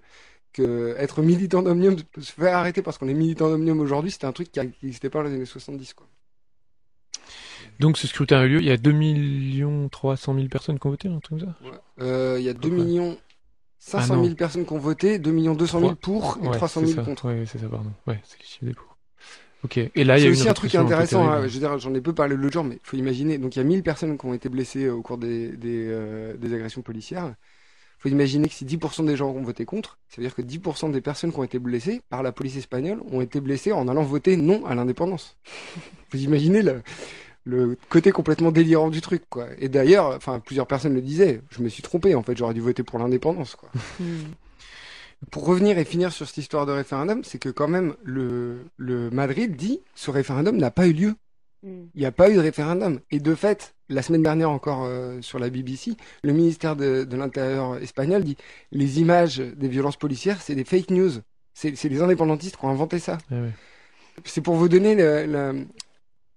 que être militant d'Omnium, se faire arrêter parce qu'on est militant d'Omnium aujourd'hui, c'était un truc qui n'existait pas dans les années 70, quoi. Donc ce scrutin a eu lieu, il y a 2 300 000 personnes qui ont voté, un truc comme ça? Euh, Il y a 2 près. millions 500 Ah non. 000 personnes qui ont voté, 2 millions 200 000 pour et Ouais, 300 c'est 000 ça. contre. Ouais, c'est ça, pardon. Ouais, c'est les chiffres des pour. Ok. Et là, il y a aussi une un truc un intéressant, hein, je veux dire, j'en ai peu parlé l'autre jour, mais il faut imaginer, donc il y a 1000 personnes qui ont été blessées au cours des, des, euh, des agressions policières. Faut imaginer que si 10% des gens ont voté contre, ça veut dire que 10% des personnes qui ont été blessées par la police espagnole ont été blessées en allant voter non à l'indépendance. Vous imaginez le, le côté complètement délirant du truc, quoi. Et d'ailleurs, enfin, plusieurs personnes le disaient, je me suis trompé, en fait, j'aurais dû voter pour l'indépendance, quoi. Hmm. Pour revenir et finir sur cette histoire de référendum, c'est que quand même le, le Madrid dit ce référendum n'a pas eu lieu. Hmm. Il n'y a pas eu de référendum. Et de fait, la semaine dernière encore euh, sur la BBC, le ministère de, de l'Intérieur espagnol dit les images des violences policières, c'est des fake news. C'est les indépendantistes qui ont inventé ça. Ouais. C'est pour vous donner le, le-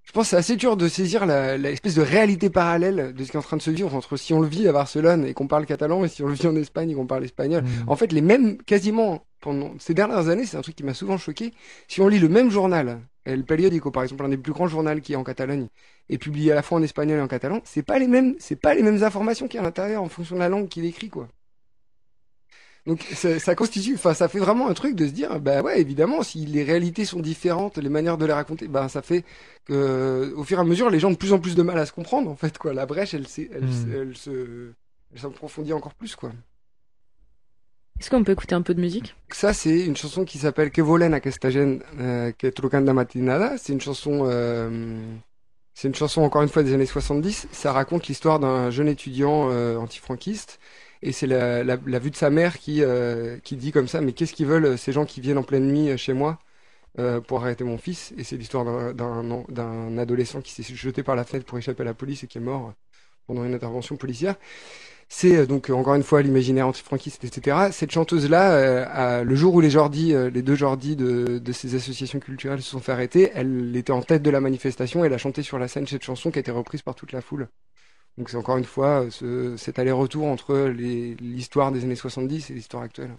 Je pense que c'est assez dur de saisir la, la espèce de réalité parallèle de ce qui est en train de se vivre entre si on le vit à Barcelone et qu'on parle catalan et si on le vit en Espagne et qu'on parle espagnol. Mm. En fait, les mêmes, quasiment, pendant ces dernières années, c'est un truc qui m'a souvent choqué. Si on lit le même journal, El Periódico, par exemple, un des plus grands journaux qui est en Catalogne, et publié à la fois en espagnol et en catalan, c'est pas les mêmes, c'est pas les mêmes informations qu'il y a à l'intérieur en fonction de la langue qu'il écrit, quoi. Donc, ça, ça constitue, enfin, ça fait vraiment un truc de se dire, bah ouais, évidemment, si les réalités sont différentes, les manières de les raconter, bah, ça fait que, au fur et à mesure, les gens ont de plus en plus de mal à se comprendre, en fait, quoi. La brèche, elle, s'est- elle, Mm. elle se, elle s'approfondit encore plus, quoi. Est-ce qu'on peut écouter un peu de musique? Ça, c'est une chanson qui s'appelle Que volen aquesta gent euh, que trucan de matinada. C'est une chanson, euh, C'est une chanson encore une fois des années 70. Ça raconte l'histoire d'un jeune étudiant euh, antifranquiste et c'est la, la, la, vue de sa mère qui euh, qui dit comme ça mais qu'est-ce qu'ils veulent ces gens qui viennent en pleine nuit chez moi euh, pour arrêter mon fils? Et c'est l'histoire d'un d'un adolescent qui s'est jeté par la fenêtre pour échapper à la police et qui est mort pendant une intervention policière. C'est euh, donc encore une fois l'imaginaire antifranquiste, etc. Cette chanteuse-là, euh, le jour où les euh, les deux Jordi de, de, ces associations culturelles se sont fait arrêter, elle était en tête de la manifestation et elle a chanté sur la scène cette chanson qui a été reprise par toute la foule. Donc c'est encore une fois ce, cet aller-retour entre l'histoire des années 70 et l'histoire actuelle.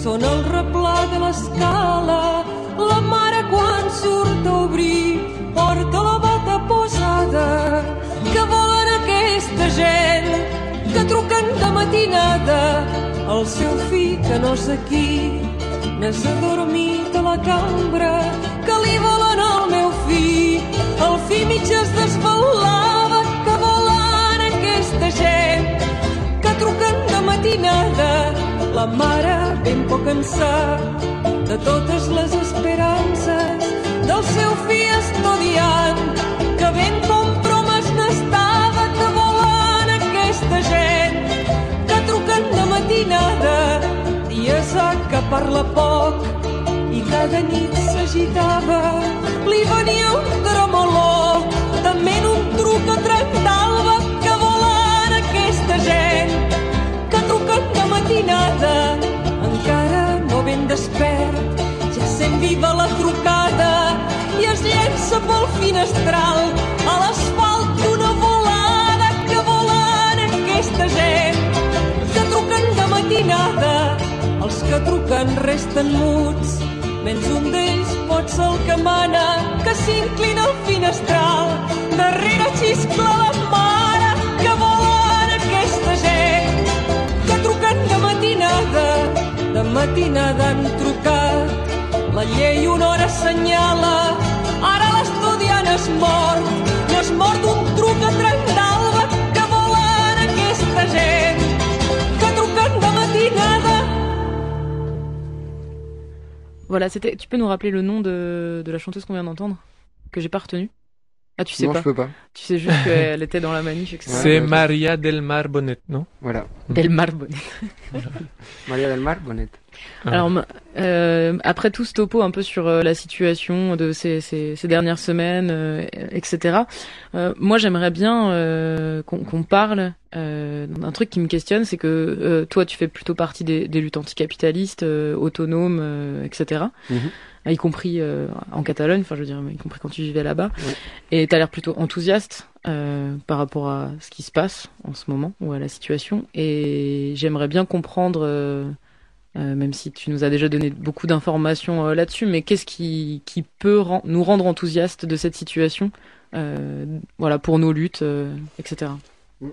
Són el replà de l'escala, la mare quan surt a obrir porta la bata posada. Que volen aquesta gent que truquen de matinada el seu fill que no sé qui n'és adormit a la cambra que li volen al meu fill. El fill mig es desvelava que volen aquesta gent que truquen de matinada la mare ben poc en sap de totes les esperances del seu fill estudiant que ben compromes n'estava que volen aquesta gent que truquen de matinada dies a que parla poc i cada nit s'agitava. Li venia un tremolor també en un truc a matinada. Encara no ben despert ja sent viva la trucada i es llença pel finestral. A l'asfalt d'una volada que volen aquesta gent. Que truquen de matinada els que truquen resten muts. Menys un d'ells pot ser el que mana que s'inclina al finestral. Darrere xiscla la mare matinada han trucat. La llei una hora assenyala, ara l'estudiant es mort. No es mort d'un truc a trenc d'alba que volen aquesta gent, que truquen de matinada. Voilà, c'était. Tu peux nous rappeler le nom de, de la chanteuse qu'on vient d'entendre Que j'ai pas retenu ah, tu sais non, pas. je peux pas. Tu sais juste qu'elle était dans la manif, etc. C'est Maria Del Mar Bonnet, non? Voilà. Del Mar Bonnet. Maria Del Mar Bonnet. Ah. Alors, euh, après tout ce topo un peu sur euh, la situation de ces, ces, ces dernières semaines, euh, etc., euh, moi j'aimerais bien euh, qu'on parle d'un truc qui me questionne, c'est que toi tu fais plutôt partie des, des luttes anticapitalistes, autonomes, etc y compris euh, en Catalogne, enfin je veux dire, y compris quand tu vivais là-bas. Et tu as l'air plutôt enthousiaste euh, par rapport à ce qui se passe en ce moment ou à la situation. Et j'aimerais bien comprendre, euh, même si tu nous as déjà donné beaucoup d'informations là-dessus, mais qu'est-ce qui, qui peut nous rendre enthousiastes de cette situation, voilà, pour nos luttes, etc.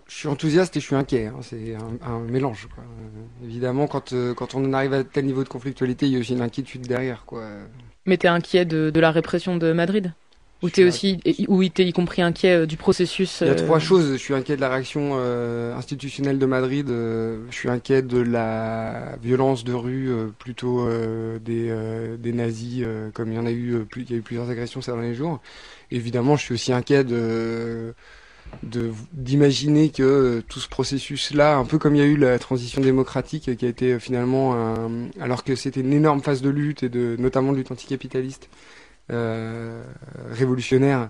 Je suis enthousiaste et je suis inquiet. Hein. C'est un, un, mélange. Quoi. Euh, évidemment, quand, euh, quand on arrive à tel niveau de conflictualité, il y a aussi une inquiétude derrière. Quoi. Mais t'es inquiet de, de, la répression de Madrid? Ou t'es aussi, ou t'es y compris inquiet euh, du processus Il y a trois choses. Je suis inquiet de la réaction institutionnelle de Madrid. je suis inquiet de la violence de rue, plutôt des, des nazis, comme il y en a eu, il y a eu plusieurs agressions ces derniers jours. Évidemment, je suis aussi inquiet de d'imaginer que euh, tout ce processus-là, un peu comme il y a eu la transition démocratique, qui a été euh, finalement, alors que c'était une énorme phase de lutte et de notamment de lutte anticapitaliste euh, révolutionnaire,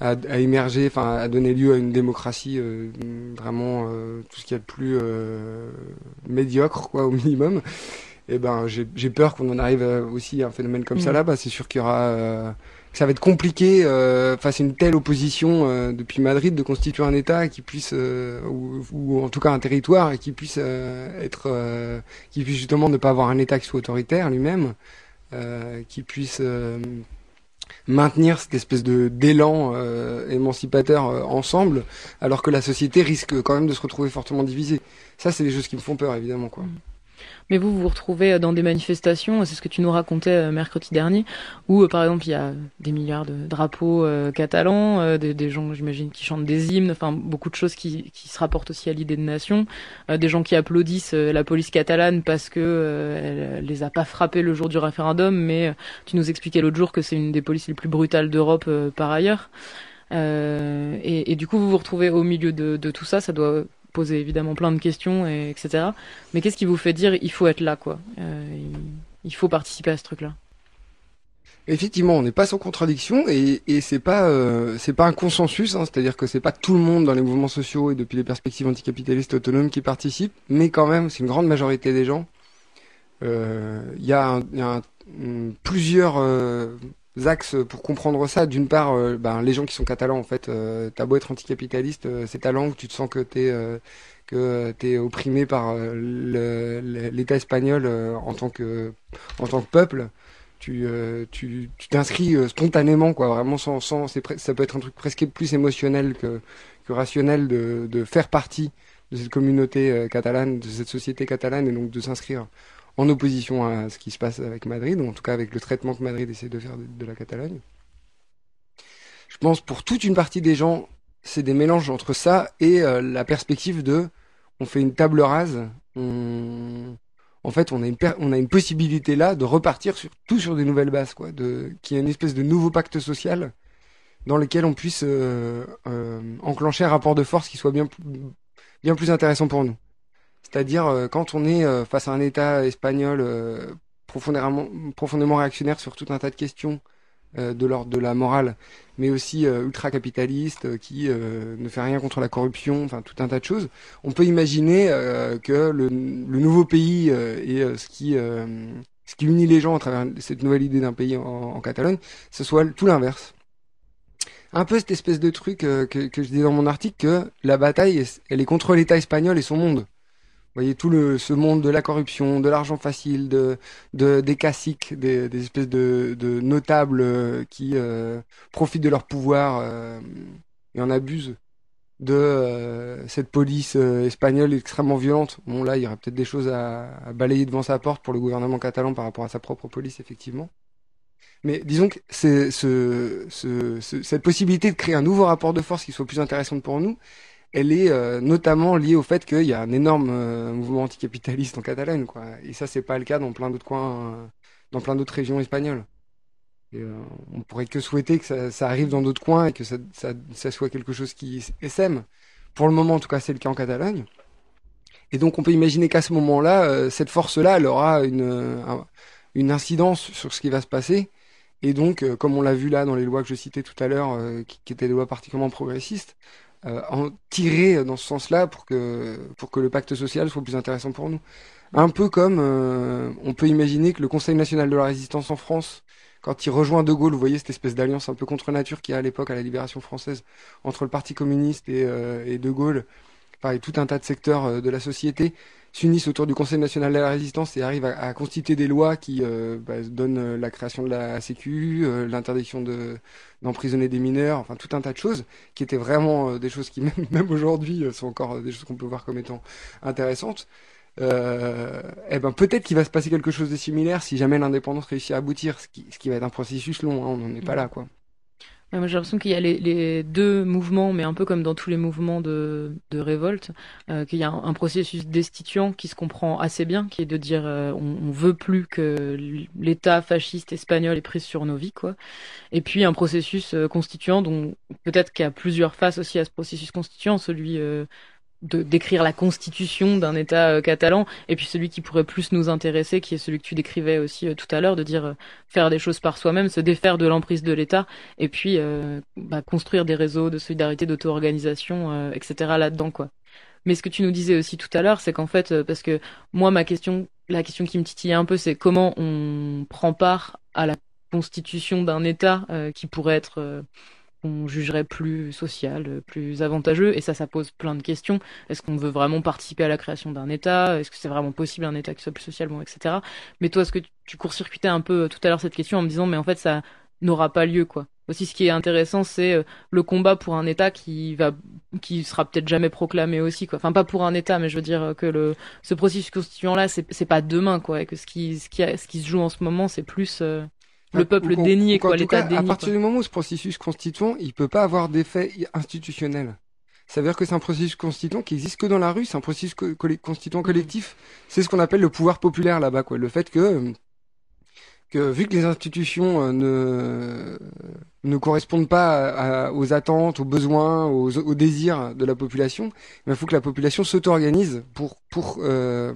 a, a émergé, enfin a donné lieu à une démocratie euh, vraiment tout ce qu'il y a de plus médiocre, quoi, au minimum. Et ben j'ai peur qu'on en arrive aussi à un phénomène comme ça mmh. là. Bah, c'est sûr qu'il y aura ça va être compliqué euh, face à une telle opposition euh, depuis Madrid de constituer un État qui puisse, euh, ou, ou, en tout cas un territoire, et qui puisse euh, être, euh, qui puisse justement ne pas avoir un État qui soit autoritaire lui-même, qui puisse maintenir cette espèce de d'élan émancipateur ensemble, alors que la société risque quand même de se retrouver fortement divisée. Ça, c'est des choses qui me font peur, évidemment, quoi. Mais vous, vous vous retrouvez dans des manifestations, c'est ce que tu nous racontais euh, mercredi dernier, où euh, par exemple il y a des milliards de drapeaux euh, catalans, des, gens, j'imagine, qui chantent des hymnes, enfin beaucoup de choses qui, qui se rapportent aussi à l'idée de nation, des gens qui applaudissent la police catalane parce que elle les a pas frappés le jour du référendum, mais tu nous expliquais l'autre jour que c'est une des polices les plus brutales d'Europe par ailleurs. Et, et du coup, vous vous retrouvez au milieu de, de tout ça, ça doit poser évidemment plein de questions, et, etc. Mais qu'est-ce qui vous fait dire il faut être là, quoi? Euh, il, faut participer à ce truc-là Effectivement, on n'est pas sans contradiction et, et c'est pas euh, c'est pas un consensus, hein, c'est-à-dire que c'est pas tout le monde dans les mouvements sociaux et depuis les perspectives anticapitalistes autonomes qui participent, mais quand même c'est une grande majorité des gens. Euh, Il y a, un, plusieurs axes pour comprendre ça. D'une part, euh, ben, les gens qui sont catalans en fait, euh, t'as beau être anticapitaliste, euh, c'est ta langue, tu te sens que t'es euh, que t'es opprimé par euh, l'État espagnol euh, en tant que en tant que peuple tu euh, tu t'inscris euh, spontanément quoi vraiment sans sans ça peut être un truc presque plus émotionnel que que rationnel de de faire partie de cette communauté euh, catalane de cette société catalane et donc de s'inscrire en opposition à ce qui se passe avec Madrid ou en tout cas avec le traitement que Madrid essaie de faire de, la Catalogne je pense pour toute une partie des gens c'est des mélanges entre ça et euh, la perspective de on fait une table rase on en fait, on a une, possibilité là de repartir sur tout sur des nouvelles bases, quoi, de, qu'il y ait une espèce de nouveau pacte social dans lequel on puisse euh, euh, enclencher un rapport de force qui soit bien plus intéressant pour nous. C'est-à-dire euh, quand on est euh, face à un État espagnol euh, profondément, réactionnaire sur tout un tas de questions de l'ordre de la morale, mais aussi ultra-capitaliste, qui ne fait rien contre la corruption, enfin tout un tas de choses on peut imaginer que le, nouveau pays et ce qui unit les gens à travers cette nouvelle idée d'un pays en, Catalogne, ce soit tout l'inverse. Un peu cette espèce de truc que, que je disais dans mon article que la bataille, elle est contre l'État espagnol et son monde. Vous voyez tout le ce monde de la corruption, de l'argent facile, de, de des caciques, des, espèces de, notables euh, qui euh, profitent de leur pouvoir euh, et en abusent de cette police espagnole extrêmement violente. Bon là, il y aurait peut-être des choses à, balayer devant sa porte pour le gouvernement catalan par rapport à sa propre police, effectivement. Mais disons que cette possibilité de créer un nouveau rapport de force qui soit plus intéressante pour nous, elle est euh, notamment liée au fait qu'il y a un énorme euh, mouvement anticapitaliste en Catalogne, quoi. Et ça, c'est pas le cas dans plein d'autres coins, euh, dans plein d'autres régions espagnoles. On pourrait que souhaiter que ça, arrive dans d'autres coins et que ça, soit quelque chose qui sème. Pour le moment, en tout cas, c'est le cas en Catalogne. Et donc, on peut imaginer qu'à ce moment-là, cette force-là, elle aura une, un- une incidence sur ce qui va se passer. Et donc, comme on l'a vu là dans les lois que je citais tout à l'heure, qui étaient des lois particulièrement progressistes, euh, en tirer dans ce sens-là pour que, pour que le pacte social soit plus intéressant pour nous. Un peu comme euh, on peut imaginer que le Conseil national de la résistance en France, quand il rejoint De Gaulle, vous voyez cette espèce d'alliance un peu contre nature qu'il y a à l'époque à la libération française entre le Parti communiste et, euh, et De Gaulle, enfin, tout un tas de secteurs de la société s'unissent autour du Conseil national de la résistance et arrivent à, à constituer des lois qui euh, bah, donnent euh, la création de la Sécu, euh, l'interdiction de d'emprisonner des mineurs, enfin tout un tas de choses qui étaient vraiment euh, des choses qui même, même aujourd'hui euh, sont encore des choses qu'on peut voir comme étant intéressantes. Euh, eh ben peut-être qu'il va se passer quelque chose de similaire si jamais l'indépendance réussit à aboutir, ce qui, ce qui va être un processus long, hein, on n'en est pas là quoi. J'ai l'impression qu'il y a les, deux mouvements, mais un peu comme dans tous les mouvements de, révolte, euh, qu'il y a un, processus destituant qui se comprend assez bien, qui est de dire euh, on, on veut plus que l'État fasciste espagnol ait prise sur nos vies, quoi. Et puis un processus euh, constituant, dont peut-être qu'il y a plusieurs faces aussi à ce processus constituant, celui de d'écrire la constitution d'un État euh, catalan, et puis celui qui pourrait plus nous intéresser, qui est celui que tu décrivais aussi euh, tout à l'heure, de dire euh, faire des choses par soi-même, se défaire de l'emprise de l'État, et puis bah, construire des réseaux de solidarité, d'auto-organisation, etc. là-dedans, quoi. Mais ce que tu nous disais aussi tout à l'heure, c'est qu'en fait, parce que moi, ma question, la question qui me titillait un peu, c'est comment on prend part à la constitution d'un État euh, qui pourrait être euh, on jugerait plus social, euh, plus avantageux, et ça, ça pose plein de questions. Est-ce qu'on veut vraiment participer à la création d'un État? Est-ce que c'est vraiment possible un État qui soit plus social, bon, etc. Mais toi, est-ce que tu, court-circuitais un peu euh, tout à l'heure cette question en me disant, mais en fait, ça n'aura pas lieu, quoi? aussi ce qui est intéressant, c'est euh, le combat pour un État qui va, qui sera peut-être jamais proclamé aussi, quoi. Enfin, pas pour un État, mais je veux dire que le, ce processus constituant là, c'est, pas demain, quoi, et que ce qui, ce qui, se joue en ce moment, c'est plus le peuple ou dénié, ou quoi, l'État dénié. À partir quoi. du moment où ce processus constituant, il peut pas avoir d'effet institutionnel. Ça veut dire que c'est un processus constituant qui existe que dans la rue, c'est un processus co- constituant collectif. C'est ce qu'on appelle le pouvoir populaire là-bas, quoi. Le fait que, que vu que les institutions euh, ne, ne correspondent pas à- aux attentes, aux besoins, aux, aux désirs de la population, il faut que la population s'auto-organise pour, pour, euh,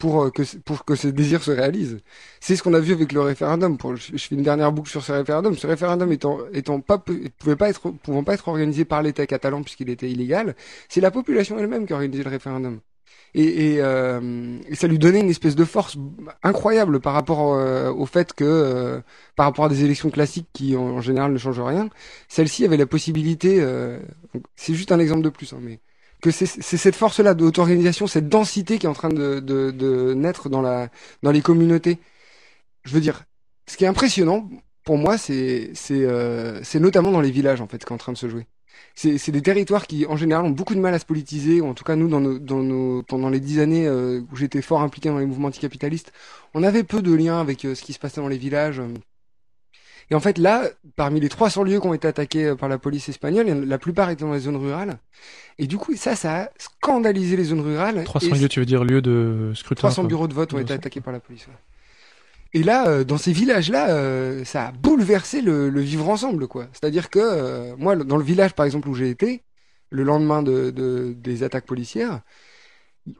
pour, euh, que, ce- pour que ce désir se réalise. C'est ce qu'on a vu avec le référendum. Pour, je, fais une dernière boucle sur ce référendum. Ce référendum étant, étant pas, pouvait pas être, pouvant pas être organisé par l'État catalan puisqu'il était illégal, c'est la population elle-même qui a organisé le référendum. Et, et, euh, ça lui donnait une espèce de force incroyable par rapport euh, au fait que, euh, par rapport à des élections classiques qui en, général ne changent rien, celle-ci avait la possibilité. euh, c'est juste un exemple de plus, hein, mais que c'est cette force-là d'auto-organisation, cette densité qui est en train de, de, de naître dans la dans les communautés. Je veux dire, ce qui est impressionnant pour moi, c'est euh, notamment dans les villages en fait qu'est en train de se jouer. C'est des territoires qui en général ont beaucoup de mal à se politiser, ou en tout cas nous dans nos dans nos pendant les dix années euh, où j'étais fort impliqué dans les mouvements anticapitalistes, on avait peu de liens avec euh, ce qui se passait dans les villages. Et en fait, là, parmi les 300 lieux qui ont été attaqués euh, par la police espagnole, la plupart étaient dans les zones rurales. Et du coup, ça, ça a scandalisé les zones rurales. 300 Et lieux, tu veux dire lieu de scrutin 300 quoi. bureaux de vote ont été attaqués par la police. ouais. Et là, euh, dans ces villages-là, euh, ça a bouleversé le, le vivre ensemble, quoi. C'est-à-dire que euh, moi, dans le village, par exemple, où j'ai été, le lendemain de, de- des attaques policières,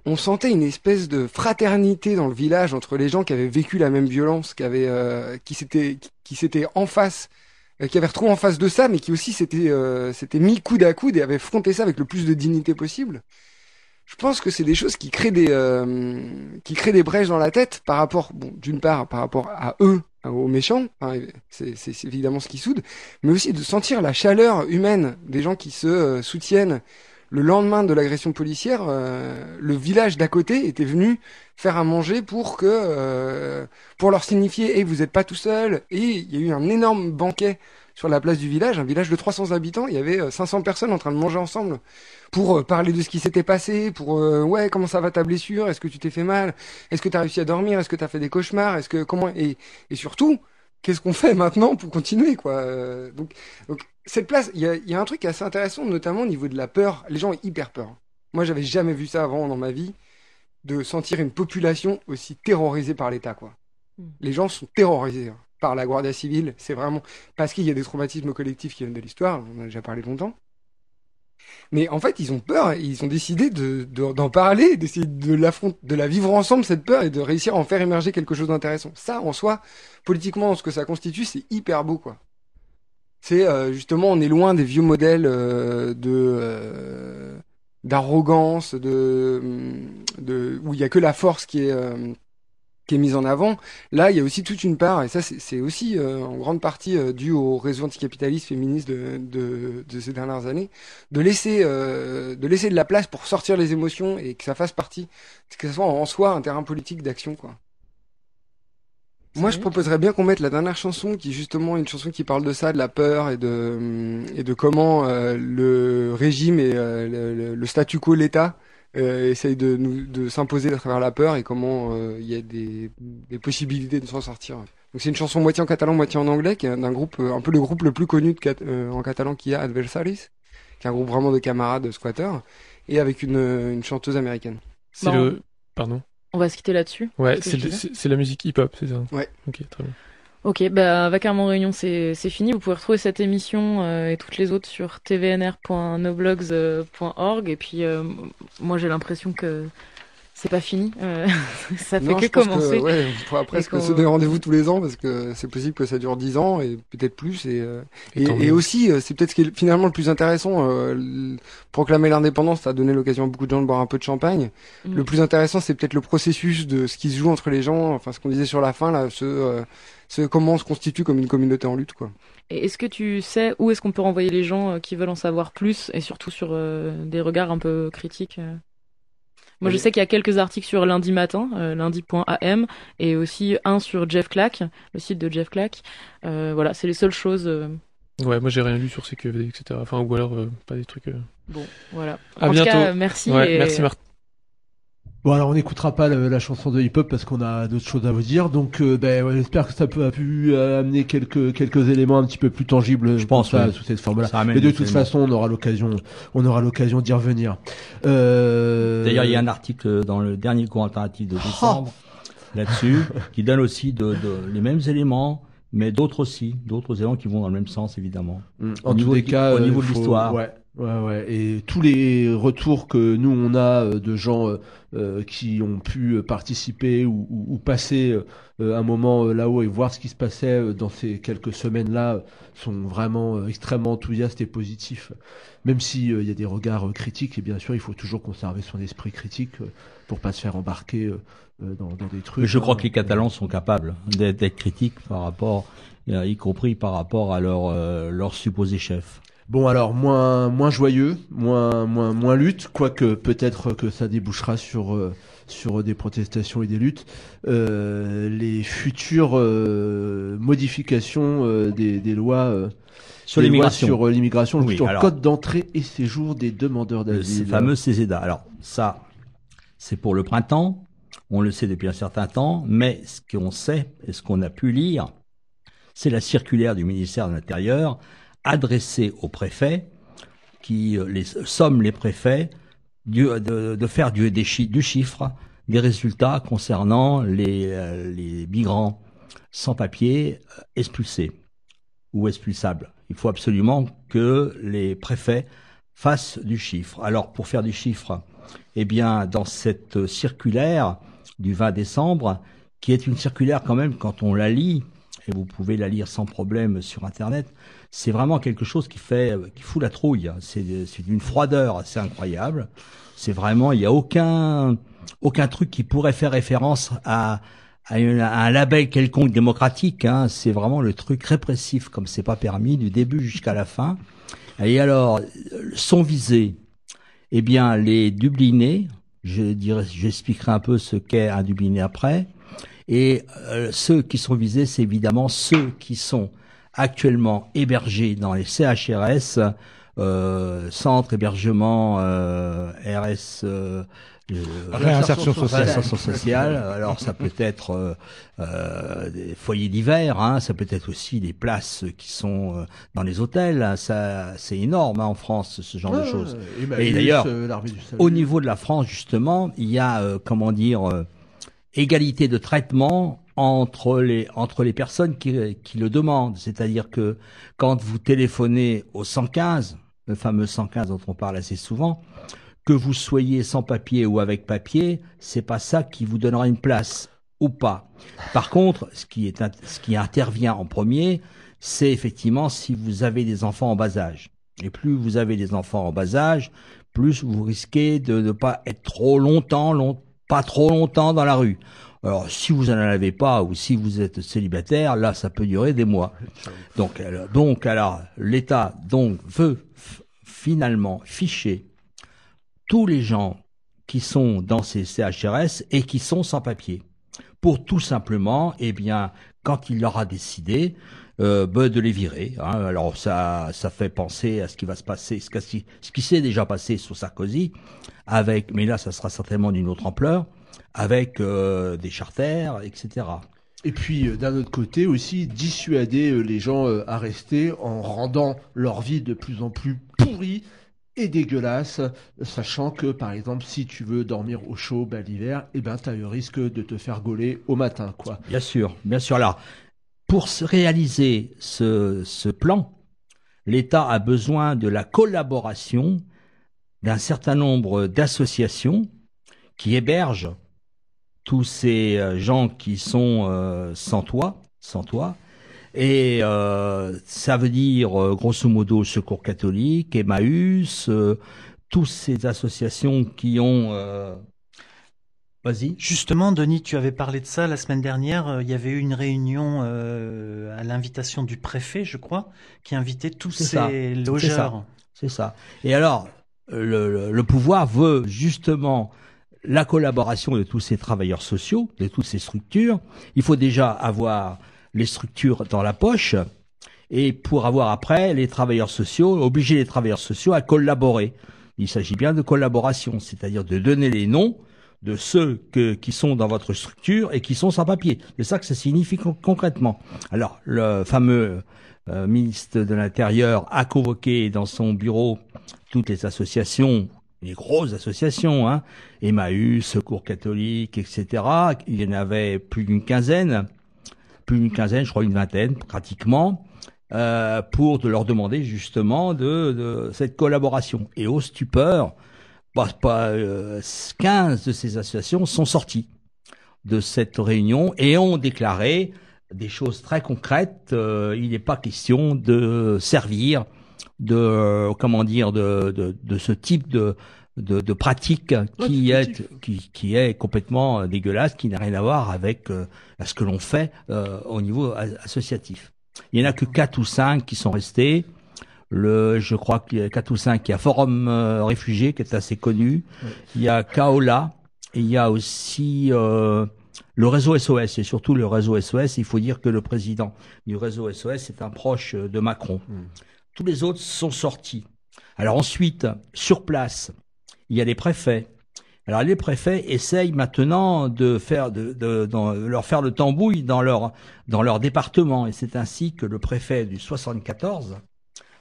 on sentait une espèce de fraternité dans le village entre les gens qui avaient vécu la même violence, qui avaient, euh, qui s'étaient, qui, s'étaient en face, euh, qui avaient retrouvé en face de ça, mais qui aussi s'étaient, euh, s'étaient mis coude à coude et avaient affronté ça avec le plus de dignité possible. Je pense que c'est des choses qui créent des, euh, qui créent des brèches dans la tête par rapport, bon, d'une part, par rapport à eux, hein, aux méchants, hein, c'est c'est- c'est évidemment ce qui soude, mais aussi de sentir la chaleur humaine des gens qui se euh, soutiennent. Le lendemain de l'agression policière, euh, le village d'à côté était venu faire à manger pour que, euh, pour leur signifier, et vous n'êtes pas tout seul. Et il y a eu un énorme banquet sur la place du village, un village de 300 habitants. Il y avait euh, 500 personnes en train de manger ensemble pour euh, parler de ce qui s'était passé, pour euh, ouais comment ça va ta blessure, est-ce que tu t'es fait mal, est-ce que tu as réussi à dormir, est-ce que tu as fait des cauchemars, est-ce que comment? Et, et surtout qu'est-ce qu'on fait maintenant pour continuer quoi. Euh, donc cette place, il y a, il y a un truc assez intéressant notamment au niveau de la peur. Les gens ont hyper peur. Moi j'avais jamais vu ça avant dans ma vie de sentir une population aussi terrorisée par l'État quoi. Mm. Les gens sont terrorisés hein, par la Guardia civile, c'est vraiment parce qu'il y a des traumatismes collectifs qui viennent de l'histoire, on en a déjà parlé longtemps. Mais en fait, ils ont peur, et ils ont décidé de, de- d'en parler, d'essayer de de la vivre ensemble, cette peur, et de réussir à en faire émerger quelque chose d'intéressant. Ça, en soi, politiquement, ce que ça constitue, c'est hyper beau, quoi. C'est, euh, justement, on est loin des vieux modèles euh, de, euh, d'arrogance, de, de, où il y a que la force qui est, euh, qui est mise en avant. Là, il y a aussi toute une part, et ça, c'est c'est aussi euh, en grande partie euh, dû au réseau anticapitaliste féministe de, de, de ces dernières années, de laisser, euh, de laisser de la place pour sortir les émotions et que ça fasse partie, que ça soit en soi un terrain politique d'action, quoi. Moi, je proposerais bien qu'on mette la dernière chanson, qui est justement une chanson qui parle de ça, de la peur et de et de comment euh, le régime et euh, le, le- le statu quo, l'État, euh, essaye de nous de s'imposer à travers la peur et comment euh, il y a des, des possibilités de s'en sortir. Donc c'est une chanson moitié en catalan, moitié en anglais, qui est d'un groupe, un peu le groupe le plus connu de euh, en catalan qu'il y a, Adversaries, qui est un groupe vraiment de camarades de squatteurs, et avec une, une chanteuse américaine. C'est le. Pardon? On va se quitter là-dessus. Ouais, c'est la musique hip-hop, c'est ça? Ouais. Ok, très bien. Ok, bah Vacarme en réunion, c'est c'est fini. Vous pouvez retrouver cette émission euh, et toutes les autres sur tvnr.noblogs.org. Et puis, euh, moi, j'ai l'impression que c'est pas fini. Euh, ça fait Non, que je pense commencer. Que, ouais, on pourra presque qu'on- se donner rendez-vous tous les ans parce que c'est possible que ça dure 10 ans et peut-être plus. Et, euh, Et et, tant et mieux. aussi, euh, c'est peut-être ce qui est finalement le plus intéressant. euh, proclamer l'indépendance, ça a donné l'occasion à beaucoup de gens de boire un peu de champagne. Mm. Le plus intéressant, c'est peut-être le processus de ce qui se joue entre les gens. Enfin, ce qu'on disait sur la fin, là, ce, euh, ce comment on se constitue comme une communauté en lutte, quoi. Et est-ce que tu sais où est-ce qu'on peut renvoyer les gens qui veulent en savoir plus et surtout sur euh, des regards un peu critiques euh Moi, je sais qu'il y a quelques articles sur lundi matin, euh, lundi.am, et aussi un sur Jeff Clack, le site de Jeff Clack. Euh, voilà, c'est les seules choses. euh, Ouais, moi j'ai rien lu sur CQFD, etc. Enfin, ou alors pas des trucs. Bon, voilà. À en bientôt. tout cas, merci. Ouais, et- merci Martin. Bon alors on n'écoutera pas la chanson de hip-hop parce qu'on a d'autres choses à vous dire. Donc euh, ben, ouais, j'espère que ça peut, a pu euh, amener quelques quelques éléments un petit peu plus tangibles. Je pense, ça, oui. sous cette forme-là. Mais de toute façon, on aura l'occasion, on aura l'occasion d'y revenir. Euh... D'ailleurs, il y a un article dans le dernier cours alternatif de décembre là-dessus qui donne aussi de, de- les mêmes éléments, mais d'autres aussi, d'autres éléments qui vont dans le même sens évidemment. Mm. En tous les cas, au niveau de l'histoire. Ouais, ouais, ouais. Et tous les retours que nous on a euh, de gens euh, euh, qui ont pu participer ou, ou- ou passer euh, un moment euh, là-haut et voir ce qui se passait dans ces quelques semaines-là sont vraiment extrêmement enthousiastes et positifs. Même si euh, il y a des regards critiques, et bien sûr, il faut toujours conserver son esprit critique pour pas se faire embarquer dans, dans des trucs. Je crois hein. que les Catalans sont capables d'être critiques par rapport, y compris par rapport à leur leur supposé chef. Bon alors moins moins joyeux, moins moins moins lutte, quoique peut-être que ça débouchera sur euh, sur des protestations et des luttes. Euh, les futures euh, modifications des, des lois Sur l'immigration. sur l'immigration, Oui, sur le alors- code d'entrée et séjour des demandeurs Le d'asile. fameux CESEDA. Alors ça, c'est pour le printemps. On le sait depuis un certain temps, mais ce qu'on sait et ce qu'on a pu lire, c'est la circulaire du ministère de l'Intérieur adressée aux préfets, qui euh, les les préfets de, faire du chiffre des résultats concernant les, euh, les migrants sans papier euh, expulsés ou expulsables. Il faut absolument que les préfets fassent du chiffre. Alors, pour faire du chiffre, eh bien, dans cette circulaire du 20 décembre, qui est une circulaire quand même, quand on la lit, et vous pouvez la lire sans problème sur Internet, c'est vraiment quelque chose qui fait, qui fout la trouille. C'est, d'une froideur assez incroyable. C'est vraiment, il n'y a aucun, aucun truc qui pourrait faire référence à un label quelconque démocratique. Hein. C'est vraiment le truc répressif, comme c'est pas permis, du début jusqu'à la fin. Et alors, sont visés, eh bien, les Dublinés. Je dirais, j'expliquerai un peu ce qu'est un Dubliné après. Et euh, ceux qui sont visés, c'est évidemment ceux qui sont actuellement hébergés dans les CHRS, euh, centre hébergement euh, RS. euh, Réinsertion sociale. réinsertion sociale. Alors ça peut être euh, euh, des foyers d'hiver, hein, ça peut être aussi des places qui sont euh, dans les hôtels. hein, ça, c'est énorme hein, en France ce genre de Ouais, choses. et Et d'ailleurs, euh, au niveau de la France, justement, il y a, euh, comment dire, euh, égalité de traitement entre les entre les personnes qui, qui le demandent. C'est-à-dire que quand vous téléphonez au 115, le fameux 115 dont on parle assez souvent, que vous soyez sans papier ou avec papier, c'est pas ça qui vous donnera une place ou pas. Par contre, ce qui est ce qui intervient en premier, c'est effectivement si vous avez des enfants en bas âge. Et plus vous avez des enfants en bas âge, plus vous risquez de ne pas être trop longtemps, long- pas trop longtemps dans la rue. Alors, si vous n'en avez pas ou si vous êtes célibataire, là, ça peut durer des mois. Donc, alors, donc, alors, l'État donc veut finalement ficher tous les gens qui sont dans ces CHRS et qui sont sans papier, pour tout simplement, eh bien, quand il aura décidé euh, ben, de les virer. hein. Alors ça, ça fait penser à ce qui va se passer, ce qui, ce qui s'est déjà passé sous Sarkozy, avec, mais là, ça sera certainement d'une autre ampleur, avec euh, des charters, etc. Et puis euh, d'un autre côté aussi dissuader euh, les gens à rester en rendant leur vie de plus en plus pourrie et dégueulasse, sachant que par exemple si tu veux dormir au chaud bah, l'hiver, eh ben t'as le risque de te faire gauler au matin quoi. Bien sûr, bien sûr. Alors, pour se réaliser ce, ce plan, l'État a besoin de la collaboration d'un certain nombre d'associations qui hébergent tous ces euh, gens qui sont euh, sans toit, sans toit. Et euh, ça veut dire, grosso modo, Secours catholique, Emmaüs, toutes ces associations qui ont... Vas-y. Justement, Denis, tu avais parlé de ça la semaine dernière. Il y avait eu une réunion euh, à l'invitation du préfet, je crois, qui invitait tous ces ça. Logeurs. ça. C'est ça. Et alors, le pouvoir veut justement la collaboration de tous ces travailleurs sociaux, de toutes ces structures. Il faut déjà avoir les structures dans la poche et pour avoir après les travailleurs sociaux, obliger les travailleurs sociaux à collaborer. Il s'agit bien de collaboration, c'est-à-dire de donner les noms de ceux qui sont dans votre structure et qui sont sans papier. C'est ça que ça signifie con- concrètement. Alors, le fameux euh, ministre de l'Intérieur a convoqué dans son bureau toutes les associations, les grosses associations, hein, Emmaüs, Secours catholique, etc. Il y en avait plus d'une quinzaine, plus d'une quinzaine, je crois une vingtaine pratiquement, euh, pour de leur demander justement de, de cette collaboration. Et au stupeur, bah, pas, euh, 15 de ces associations sont sorties de cette réunion et ont déclaré des choses très concrètes. Euh, il n'est pas question de servir de euh, comment dire de, de, de ce type de de, de pratique qui est qui, qui est complètement euh, dégueulasse, qui n'a rien à voir avec euh, ce que l'on fait euh, au niveau associatif. Il y en a que quatre ou cinq qui sont restés. Le, je crois qu'il y a quatre ou cinq. Il y a Forum euh, Réfugiés qui est assez connu. Il y a Kaola et il y a aussi le réseau SOS et surtout le réseau SOS. Il faut dire que le président du réseau SOS est un proche de Macron. Tous les autres sont sortis. Alors ensuite, sur place, il y a les préfets. Alors les préfets essayent maintenant de faire de, leur faire le tambouille dans leur dans leur département et c'est ainsi que le préfet du 74,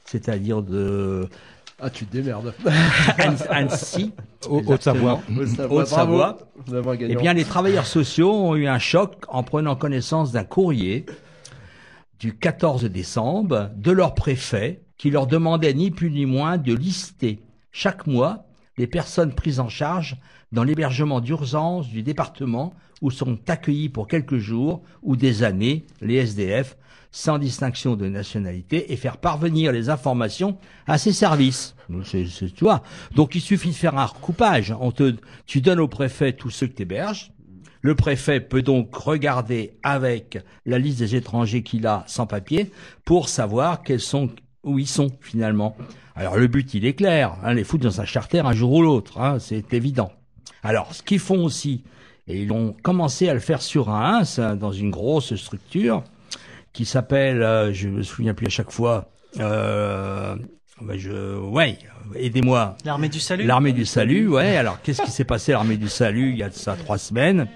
c'est-à-dire de Ah, tu te démerdes. Annecy, Au- Haute-Savoie. Haute-Savoie, Eh bien, les travailleurs sociaux ont eu un choc en prenant connaissance d'un courrier du 14 décembre de leur préfet qui leur demandait ni plus ni moins de lister chaque mois les personnes prises en charge dans l'hébergement d'urgence du département où sont accueillis pour quelques jours ou des années les SDF sans distinction de nationalité et faire parvenir les informations à ces services. Donc, il suffit de faire un recoupage. On te, tu donnes au préfet tous ceux que tu héberges. Le préfet peut donc regarder avec la liste des étrangers qu'il a sans papier pour savoir quels sont où ils sont finalement. Alors le but il est clair, hein, les foutre dans sa charter un jour ou l'autre, hein, c'est évident. Alors ce qu'ils font aussi, et ils ont commencé à le faire sur un, c'est dans une grosse structure qui s'appelle, euh, je me souviens plus à chaque fois, euh, ben, je, ouais, aidez-moi. L'armée du salut L'armée du salut, ouais. Alors, qu'est-ce qui s'est passé à l'armée du salut il y a de ça trois semaines?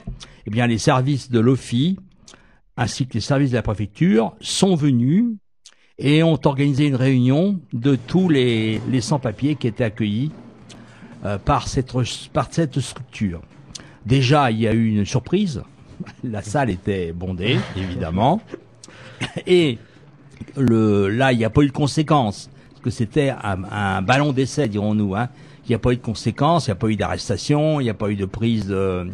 Eh bien, les services de l'OFI ainsi que les services de la préfecture sont venus et ont organisé une réunion de tous les, les sans-papiers qui étaient accueillis euh, par, cette, par cette structure. Déjà, il y a eu une surprise. La salle était bondée, évidemment. Et le, là, il n'y a pas eu de conséquences. Parce que c'était un, un ballon d'essai, dirons-nous. Hein. Il n'y a pas eu de conséquences, il n'y a pas eu d'arrestation, il n'y a pas eu de prise de,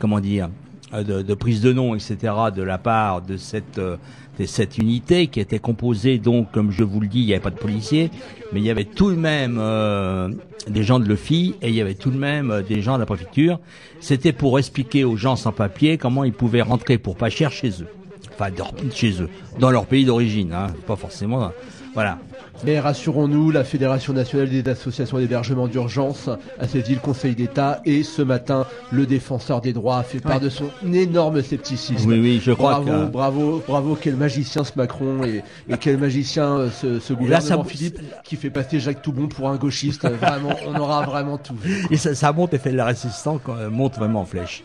comment dire, de, de prise de nom, etc. de la part de cette, euh, de cette unité qui était composée, donc, comme je vous le dis, il n'y avait pas de policiers, mais il y avait tout de même euh, des gens de l'OFI et il y avait tout de même euh, des gens de la préfecture. C'était pour expliquer aux gens sans papier comment ils pouvaient rentrer pour pas cher chez eux. Enfin, de- chez eux, dans leur pays d'origine, hein, pas forcément. Voilà. Mais rassurons-nous, la Fédération nationale des associations d'hébergement d'urgence a saisi le Conseil d'État et ce matin, le défenseur des droits a fait part Ouais. de son énorme scepticisme. Oui, oui, je crois bravo, que- bravo, bravo, quel magicien ce Macron et, et quel magicien euh, ce, ce Et là, ça- gouvernement Philippe qui fait passer Jacques Toubon pour un gauchiste. Vraiment, on aura vraiment tout. vu. Et ça, ça monte et fait de la résistance, monte vraiment en flèche.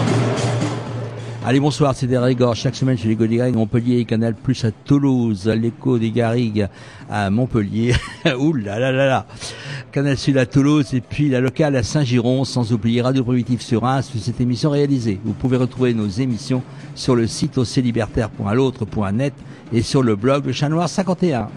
Allez, bonsoir, c'est Derek Gore. Chaque semaine chez des Garrigues, Montpellier, Canal Plus à Toulouse, l'écho des Garrigues à Montpellier. Ouh là là là là. Canal Sud à Toulouse et puis la locale à Saint-Giron, sans oublier Radio Primitif sur un sur cette émission réalisée. Vous pouvez retrouver nos émissions sur le site oclibertaire.l'autre.net et sur le blog Le Chat Noir 51.